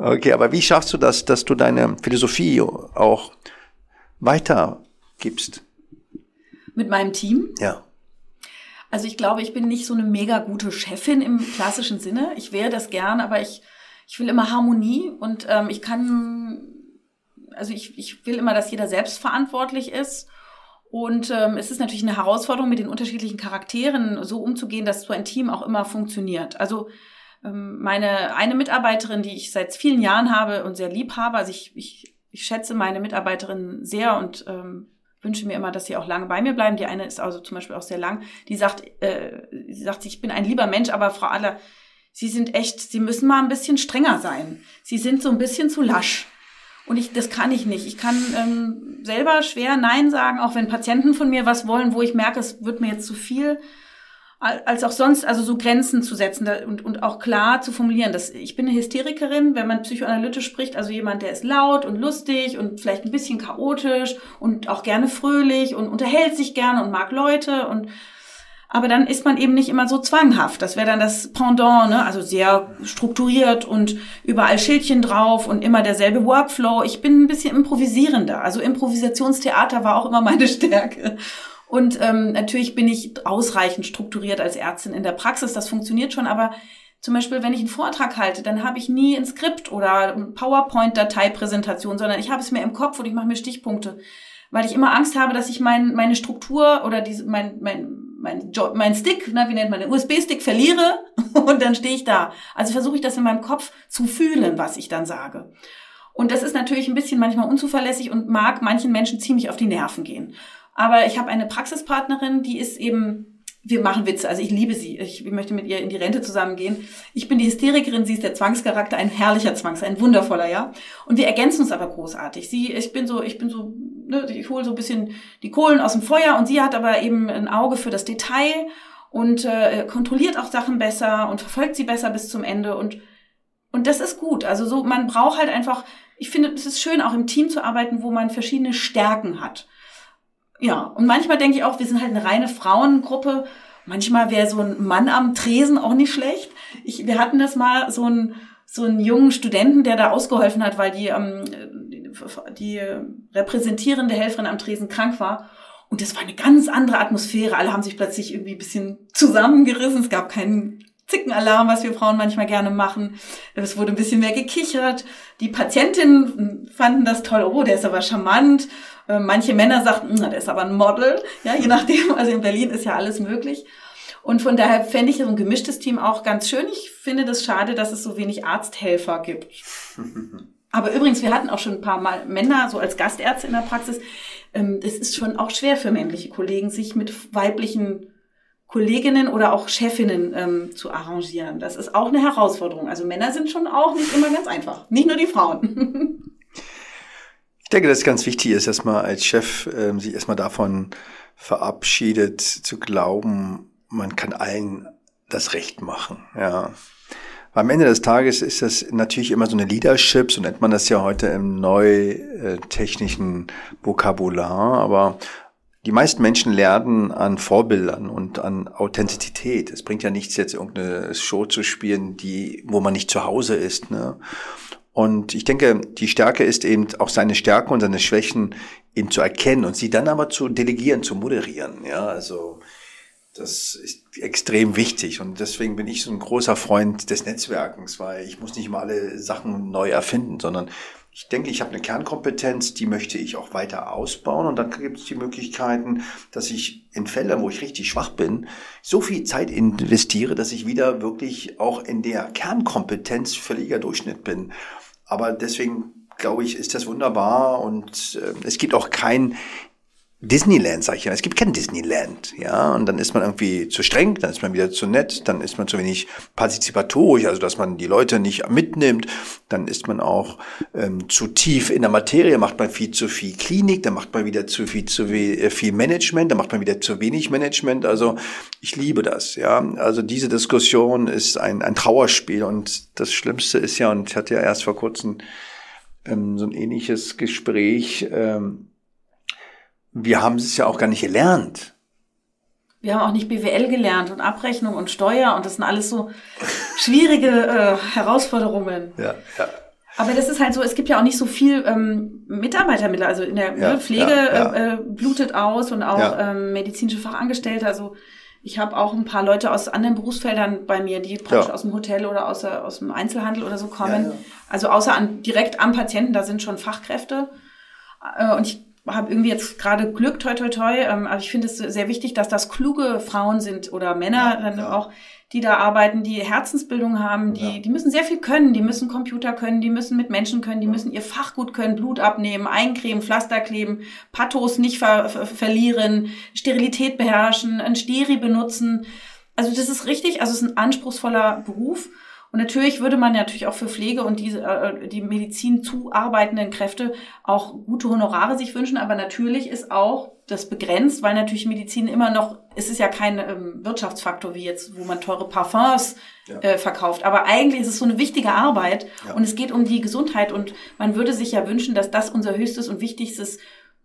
Speaker 1: Okay, aber wie schaffst du das, dass du deine Philosophie auch weitergibst?
Speaker 2: Mit meinem Team?
Speaker 1: Ja.
Speaker 2: Also ich glaube, ich bin nicht so eine mega gute Chefin im klassischen Sinne. Ich wäre das gern, aber ich, ich will immer Harmonie und ähm, ich kann, also ich, ich will immer, dass jeder selbst verantwortlich ist. Und ähm, es ist natürlich eine Herausforderung, mit den unterschiedlichen Charakteren so umzugehen, dass so ein Team auch immer funktioniert. Also meine eine Mitarbeiterin, die ich seit vielen Jahren habe und sehr lieb habe, also ich, ich, ich schätze meine Mitarbeiterin sehr und ähm, wünsche mir immer, dass sie auch lange bei mir bleiben. Die eine ist also zum Beispiel auch sehr lang. Die sagt, äh, sie sagt, ich bin ein lieber Mensch, aber Frau Aller, Sie sind echt, Sie müssen mal ein bisschen strenger sein. Sie sind so ein bisschen zu lasch. Und ich, das kann ich nicht. Ich kann ähm, selber schwer Nein sagen, auch wenn Patienten von mir was wollen, wo ich merke, es wird mir jetzt zu viel als auch sonst, also so Grenzen zu setzen und, und auch klar zu formulieren. Dass ich bin eine Hysterikerin, wenn man psychoanalytisch spricht, also jemand, der ist laut und lustig und vielleicht ein bisschen chaotisch und auch gerne fröhlich und unterhält sich gerne und mag Leute und aber dann ist man eben nicht immer so zwanghaft. Das wäre dann das Pendant, ne? also sehr strukturiert und überall Schildchen drauf und immer derselbe Workflow. Ich bin ein bisschen improvisierender. Also Improvisationstheater war auch immer meine Stärke. Und ähm, natürlich bin ich ausreichend strukturiert als Ärztin in der Praxis. Das funktioniert schon, aber zum Beispiel, wenn ich einen Vortrag halte, dann habe ich nie ein Skript oder eine PowerPoint-Dateipräsentation, sondern ich habe es mir im Kopf und ich mache mir Stichpunkte, weil ich immer Angst habe, dass ich mein, meine Struktur oder diese, mein, mein, mein, mein Stick, na, wie nennt man den, USB-Stick verliere und dann stehe ich da. Also versuche ich das in meinem Kopf zu fühlen, was ich dann sage. Und das ist natürlich ein bisschen manchmal unzuverlässig und mag manchen Menschen ziemlich auf die Nerven gehen. Aber ich habe eine Praxispartnerin, die ist eben, wir machen Witze, also ich liebe sie. Ich möchte mit ihr in die Rente zusammengehen. Ich bin die Hysterikerin, sie ist der Zwangscharakter, ein herrlicher Zwangs, ein wundervoller, ja. Und wir ergänzen uns aber großartig. Sie, ich bin so, ich bin so, ne, ich hole so ein bisschen die Kohlen aus dem Feuer und sie hat aber eben ein Auge für das Detail und äh, kontrolliert auch Sachen besser und verfolgt sie besser bis zum Ende und und das ist gut. Also so, man braucht halt einfach, ich finde, es ist schön, auch im Team zu arbeiten, wo man verschiedene Stärken hat. Ja, und manchmal denke ich auch, wir sind halt eine reine Frauengruppe. Manchmal wäre so ein Mann am Tresen auch nicht schlecht. Ich, wir hatten das mal so ein so einen jungen Studenten, der da ausgeholfen hat, weil die, ähm, die repräsentierende Helferin am Tresen krank war. Und das war eine ganz andere Atmosphäre. Alle haben sich plötzlich irgendwie ein bisschen zusammengerissen. Es gab keinen Zickenalarm, was wir Frauen manchmal gerne machen. Es wurde ein bisschen mehr gekichert. Die Patientinnen fanden das toll. Oh, der ist aber charmant. Äh, manche Männer sagten, der ist aber ein Model. Ja, je nachdem. Also in Berlin ist ja alles möglich. Und von daher fände ich so ein gemischtes Team auch ganz schön. Ich finde das schade, dass es so wenig Arzthelfer gibt. Aber übrigens, wir hatten auch schon ein paar Mal Männer so als Gastärzte in der Praxis. Ähm, es ist schon auch schwer für männliche Kollegen, sich mit weiblichen Kolleginnen oder auch Chefinnen ähm, zu arrangieren. Das ist auch eine Herausforderung. Also Männer sind schon auch nicht immer ganz einfach. Nicht nur die Frauen.
Speaker 1: ich denke, dass es ganz wichtig ist, man als Chef ähm, sich erstmal davon verabschiedet, zu glauben, man kann allen das Recht machen. Ja. Am Ende des Tages ist das natürlich immer so eine Leadership, so nennt man das ja heute im neutechnischen Vokabular, aber die meisten Menschen lernen an Vorbildern und an Authentizität. Es bringt ja nichts, jetzt irgendeine Show zu spielen, die, wo man nicht zu Hause ist. Ne? Und ich denke, die Stärke ist eben auch seine Stärken und seine Schwächen eben zu erkennen und sie dann aber zu delegieren, zu moderieren. Ja, also das ist extrem wichtig und deswegen bin ich so ein großer Freund des Netzwerkens, weil ich muss nicht mal alle Sachen neu erfinden, sondern ich denke, ich habe eine Kernkompetenz, die möchte ich auch weiter ausbauen. Und dann gibt es die Möglichkeiten, dass ich in Feldern, wo ich richtig schwach bin, so viel Zeit investiere, dass ich wieder wirklich auch in der Kernkompetenz völliger Durchschnitt bin. Aber deswegen glaube ich, ist das wunderbar und äh, es gibt auch kein Disneyland, sag ich ja. Es gibt kein Disneyland, ja. Und dann ist man irgendwie zu streng, dann ist man wieder zu nett, dann ist man zu wenig partizipatorisch, also dass man die Leute nicht mitnimmt. Dann ist man auch ähm, zu tief in der Materie, macht man viel zu viel Klinik, dann macht man wieder zu viel zu äh, viel Management, dann macht man wieder zu wenig Management. Also ich liebe das, ja. Also diese Diskussion ist ein, ein Trauerspiel und das Schlimmste ist ja, und ich hatte ja erst vor kurzem ähm, so ein ähnliches Gespräch. Ähm, wir haben es ja auch gar nicht gelernt.
Speaker 2: Wir haben auch nicht BWL gelernt und Abrechnung und Steuer und das sind alles so schwierige äh, Herausforderungen.
Speaker 1: Ja, ja.
Speaker 2: Aber das ist halt so, es gibt ja auch nicht so viel ähm, Mitarbeitermittel. Also in der ja, Pflege ja, ja. Äh, blutet aus und auch ähm, medizinische Fachangestellte. Also ich habe auch ein paar Leute aus anderen Berufsfeldern bei mir, die praktisch aus dem Hotel oder aus, aus dem Einzelhandel oder so kommen. Also außer an, direkt am Patienten, da sind schon Fachkräfte. Äh, und ich habe irgendwie jetzt gerade Glück, toi, toi, toi. Ähm, aber ich finde es sehr wichtig, dass das kluge Frauen sind oder Männer ja, dann ja. auch, die da arbeiten, die Herzensbildung haben, die, ja. die müssen sehr viel können. Die müssen Computer können, die müssen mit Menschen können, die müssen ihr Fach gut können, Blut abnehmen, eincremen, Pflaster kleben, Pathos nicht ver ver verlieren, Sterilität beherrschen, ein Steri benutzen. Also das ist richtig, also es ist ein anspruchsvoller Beruf. Und natürlich würde man natürlich auch für Pflege und diese, äh, die Medizin zuarbeitenden Kräfte auch gute Honorare sich wünschen. Aber natürlich ist auch das begrenzt, weil natürlich Medizin immer noch, es ist ja kein ähm, Wirtschaftsfaktor wie jetzt, wo man teure Parfums ja. äh, verkauft. Aber eigentlich ist es so eine wichtige Arbeit ja. und es geht um die Gesundheit und man würde sich ja wünschen, dass das unser höchstes und wichtigstes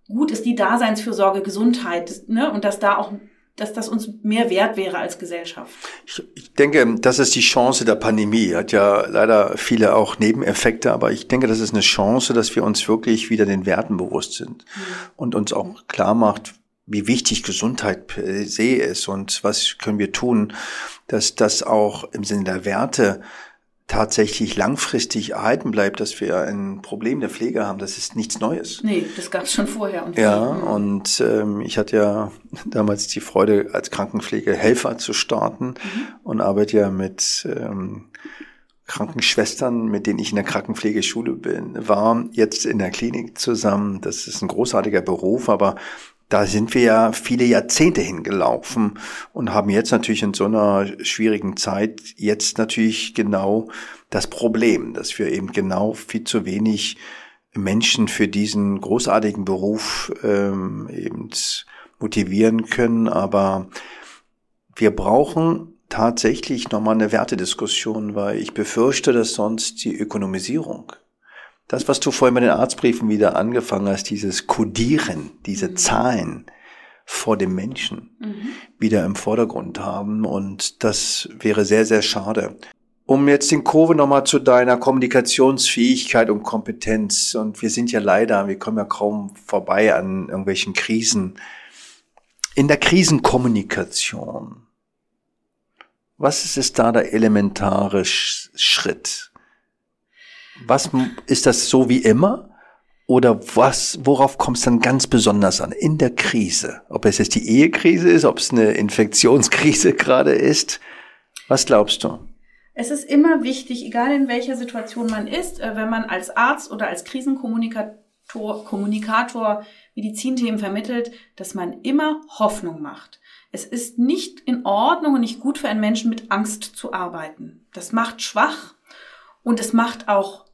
Speaker 2: Gut ist, die Daseinsfürsorge, Gesundheit, ne? Und dass da auch dass das uns mehr wert wäre als Gesellschaft.
Speaker 1: Ich, denke, das ist die Chance der Pandemie. Hat ja leider viele auch Nebeneffekte, aber ich denke, das ist eine Chance, dass wir uns wirklich wieder den Werten bewusst sind mhm. und uns auch klar macht, wie wichtig Gesundheit per se ist und was können wir tun, dass das auch im Sinne der Werte tatsächlich langfristig erhalten bleibt, dass wir ein Problem der Pflege haben, das ist nichts Neues.
Speaker 2: Nee, das gab es schon vorher.
Speaker 1: Und ja, und ähm, ich hatte ja damals die Freude, als Krankenpflegehelfer zu starten mhm. und arbeite ja mit ähm, Krankenschwestern, mit denen ich in der Krankenpflegeschule bin, war jetzt in der Klinik zusammen. Das ist ein großartiger Beruf, aber da sind wir ja viele Jahrzehnte hingelaufen und haben jetzt natürlich in so einer schwierigen Zeit jetzt natürlich genau das Problem, dass wir eben genau viel zu wenig Menschen für diesen großartigen Beruf ähm, eben motivieren können. Aber wir brauchen tatsächlich nochmal eine Wertediskussion, weil ich befürchte, dass sonst die Ökonomisierung das, was du vorhin bei den Arztbriefen wieder angefangen hast, dieses Codieren, diese mhm. Zahlen vor dem Menschen mhm. wieder im Vordergrund haben. Und das wäre sehr, sehr schade. Um jetzt den Kurve nochmal zu deiner Kommunikationsfähigkeit und Kompetenz. Und wir sind ja leider, wir kommen ja kaum vorbei an irgendwelchen Krisen. In der Krisenkommunikation, was ist da der elementare Schritt? Was ist das so wie immer? Oder was, worauf kommt es dann ganz besonders an in der Krise? Ob es jetzt die Ehekrise ist, ob es eine Infektionskrise gerade ist? Was glaubst du?
Speaker 2: Es ist immer wichtig, egal in welcher Situation man ist, äh, wenn man als Arzt oder als Krisenkommunikator Kommunikator Medizinthemen vermittelt, dass man immer Hoffnung macht. Es ist nicht in Ordnung und nicht gut für einen Menschen mit Angst zu arbeiten. Das macht schwach und es macht auch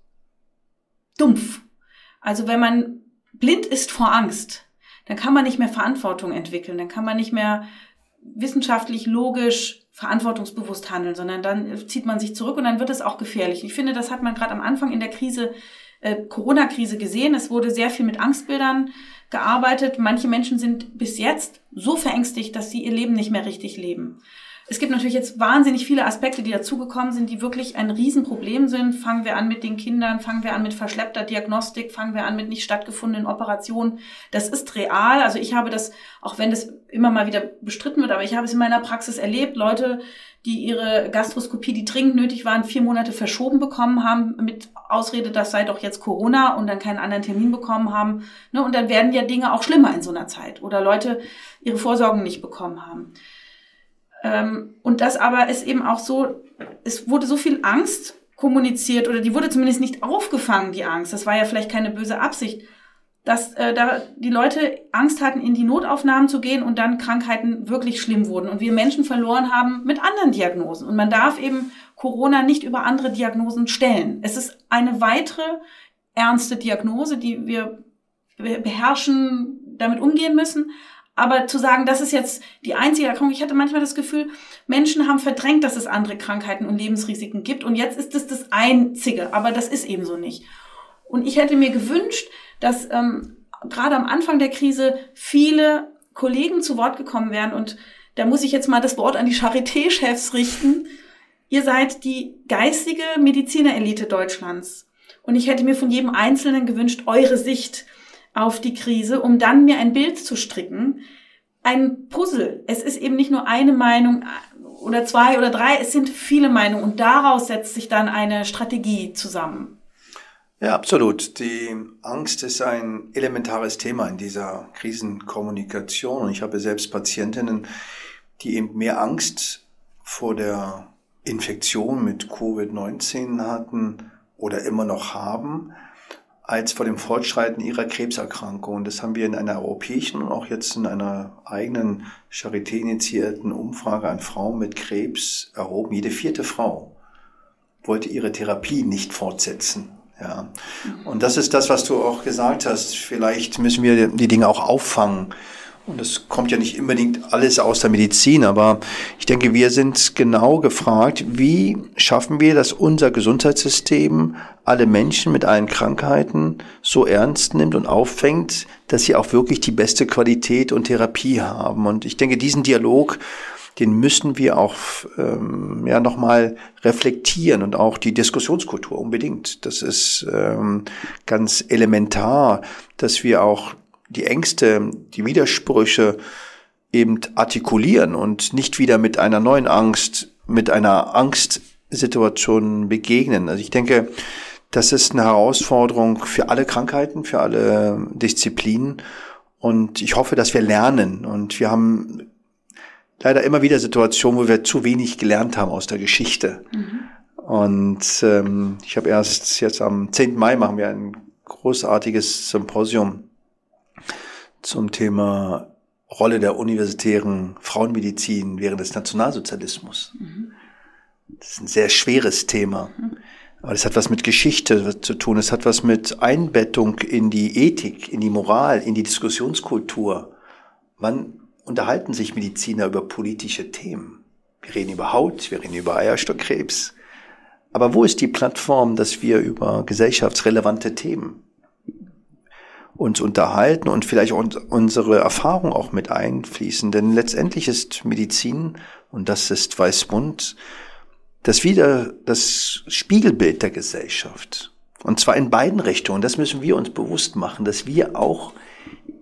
Speaker 2: dumpf. Also wenn man blind ist vor Angst, dann kann man nicht mehr Verantwortung entwickeln, dann kann man nicht mehr wissenschaftlich, logisch, verantwortungsbewusst handeln, sondern dann zieht man sich zurück und dann wird es auch gefährlich. Ich finde, das hat man gerade am Anfang in der Krise, äh, Corona-Krise gesehen. Es wurde sehr viel mit Angstbildern gearbeitet. Manche Menschen sind bis jetzt so verängstigt, dass sie ihr Leben nicht mehr richtig leben. Es gibt natürlich jetzt wahnsinnig viele Aspekte, die dazugekommen sind, die wirklich ein Riesenproblem sind. Fangen wir an mit den Kindern, fangen wir an mit verschleppter Diagnostik, fangen wir an mit nicht stattgefundenen Operationen. Das ist real. Also ich habe das, auch wenn das immer mal wieder bestritten wird, aber ich habe es in meiner Praxis erlebt, Leute, die ihre Gastroskopie, die dringend nötig waren, vier Monate verschoben bekommen haben, mit Ausrede, das sei doch jetzt Corona und dann keinen anderen Termin bekommen haben. Ne? Und dann werden ja Dinge auch schlimmer in so einer Zeit. Oder Leute ihre Vorsorgen nicht bekommen haben. Ähm, und das aber ist eben auch so, es wurde so viel Angst kommuniziert oder die wurde zumindest nicht aufgefangen, die Angst. Das war ja vielleicht keine böse Absicht, dass äh, da die Leute Angst hatten, in die Notaufnahmen zu gehen und dann Krankheiten wirklich schlimm wurden und wir Menschen verloren haben mit anderen Diagnosen. Und man darf eben Corona nicht über andere Diagnosen stellen. Es ist eine weitere ernste Diagnose, die wir beherrschen, damit umgehen müssen. Aber zu sagen, das ist jetzt die einzige Erkrankung, ich hatte manchmal das Gefühl, Menschen haben verdrängt, dass es andere Krankheiten und Lebensrisiken gibt und jetzt ist es das einzige, aber das ist eben so nicht. Und ich hätte mir gewünscht, dass ähm, gerade am Anfang der Krise viele Kollegen zu Wort gekommen wären und da muss ich jetzt mal das Wort an die Charité-Chefs richten. Ihr seid die geistige Medizinerelite Deutschlands. Und ich hätte mir von jedem Einzelnen gewünscht, eure Sicht auf die Krise, um dann mir ein Bild zu stricken. Ein Puzzle. Es ist eben nicht nur eine Meinung oder zwei oder drei, es sind viele Meinungen und daraus setzt sich dann eine Strategie zusammen.
Speaker 1: Ja, absolut. Die Angst ist ein elementares Thema in dieser Krisenkommunikation und ich habe selbst Patientinnen, die eben mehr Angst vor der Infektion mit Covid-19 hatten oder immer noch haben, als vor dem Fortschreiten ihrer Krebserkrankung. Das haben wir in einer europäischen und auch jetzt in einer eigenen Charité initiierten Umfrage an Frauen mit Krebs erhoben. Jede vierte Frau wollte ihre Therapie nicht fortsetzen. Ja. Und das ist das, was du auch gesagt hast. Vielleicht müssen wir die Dinge auch auffangen. Und es kommt ja nicht unbedingt alles aus der Medizin, aber ich denke, wir sind genau gefragt, wie schaffen wir, dass unser Gesundheitssystem alle Menschen mit allen Krankheiten so ernst nimmt und auffängt, dass sie auch wirklich die beste Qualität und Therapie haben. Und ich denke, diesen Dialog, den müssen wir auch ähm, ja nochmal reflektieren und auch die Diskussionskultur unbedingt. Das ist ähm, ganz elementar, dass wir auch die Ängste, die Widersprüche eben artikulieren und nicht wieder mit einer neuen Angst, mit einer Angstsituation begegnen. Also ich denke, das ist eine Herausforderung für alle Krankheiten, für alle Disziplinen. Und ich hoffe, dass wir lernen. Und wir haben leider immer wieder Situationen, wo wir zu wenig gelernt haben aus der Geschichte. Mhm. Und ähm, ich habe erst jetzt am 10. Mai machen wir ein großartiges Symposium zum Thema Rolle der universitären Frauenmedizin während des Nationalsozialismus. Mhm. Das ist ein sehr schweres Thema. Mhm. Aber es hat was mit Geschichte zu tun. Es hat was mit Einbettung in die Ethik, in die Moral, in die Diskussionskultur. Wann unterhalten sich Mediziner über politische Themen? Wir reden über Haut, wir reden über Eierstockkrebs. Aber wo ist die Plattform, dass wir über gesellschaftsrelevante Themen uns unterhalten und vielleicht unsere Erfahrung auch mit einfließen. Denn letztendlich ist Medizin, und das ist Weißbund, das wieder das Spiegelbild der Gesellschaft. Und zwar in beiden Richtungen. Das müssen wir uns bewusst machen, dass wir auch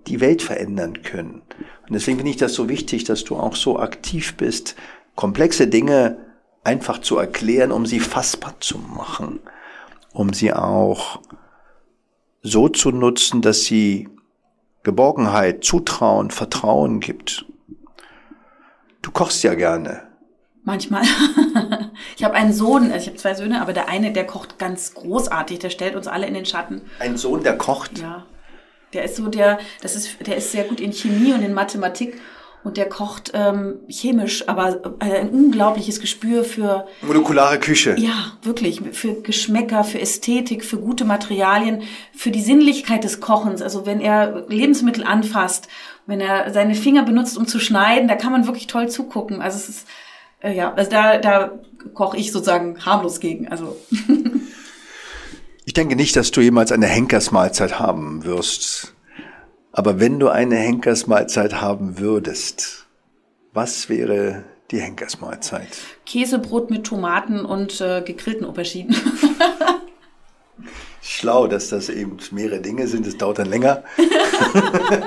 Speaker 1: die Welt verändern können. Und deswegen finde ich das so wichtig, dass du auch so aktiv bist, komplexe Dinge einfach zu erklären, um sie fassbar zu machen, um sie auch so zu nutzen, dass sie Geborgenheit, Zutrauen, Vertrauen gibt. Du kochst ja gerne.
Speaker 2: Manchmal. ich habe einen Sohn, also ich habe zwei Söhne, aber der eine, der kocht ganz großartig, der stellt uns alle in den Schatten.
Speaker 1: Ein Sohn, der kocht?
Speaker 2: Ja. Der ist so der, das ist, der ist sehr gut in Chemie und in Mathematik und der kocht ähm, chemisch, aber äh, ein unglaubliches Gespür für
Speaker 1: molekulare Küche.
Speaker 2: Ja, wirklich für Geschmäcker, für Ästhetik, für gute Materialien, für die Sinnlichkeit des Kochens. Also wenn er Lebensmittel anfasst, wenn er seine Finger benutzt, um zu schneiden, da kann man wirklich toll zugucken. Also es ist äh, ja, also da da koche ich sozusagen harmlos gegen. Also
Speaker 1: ich denke nicht, dass du jemals eine Henkersmahlzeit haben wirst aber wenn du eine Henkersmahlzeit haben würdest, was wäre die Henkersmahlzeit?
Speaker 2: Käsebrot mit Tomaten und äh, gegrillten Auberginen.
Speaker 1: Schlau, dass das eben mehrere Dinge sind. Das dauert dann länger.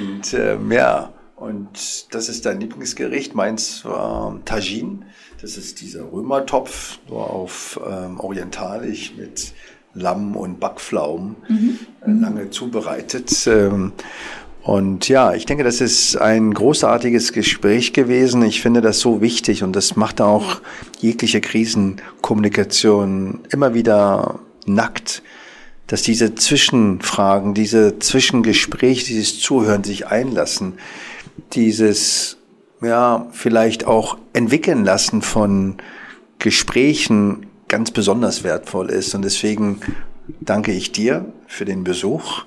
Speaker 1: und ähm, ja, und das ist dein Lieblingsgericht. Meins war Tagine. Das ist dieser Römertopf, nur auf ähm, orientalisch mit Lamm und Backpflaumen mhm. Äh, lange zubereitet. Ähm, und ja, ich denke, das ist ein großartiges Gespräch gewesen. Ich finde das so wichtig und das macht auch jegliche Krisenkommunikation immer wieder nackt, dass diese Zwischenfragen, diese Zwischengespräche, dieses Zuhören sich einlassen, dieses, ja, vielleicht auch entwickeln lassen von Gesprächen ganz besonders wertvoll ist. Und deswegen danke ich dir für den Besuch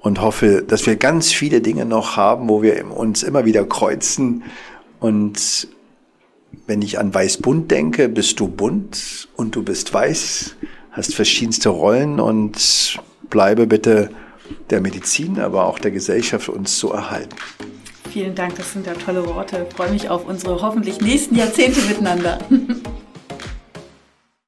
Speaker 1: und hoffe, dass wir ganz viele Dinge noch haben, wo wir uns immer wieder kreuzen. Und wenn ich an Weiß-Bunt denke, bist du bunt und du bist weiß, hast verschiedenste Rollen und bleibe bitte der Medizin, aber auch der Gesellschaft uns zu erhalten.
Speaker 2: Vielen Dank, das sind ja tolle Worte. Ich freue mich auf unsere hoffentlich nächsten Jahrzehnte miteinander.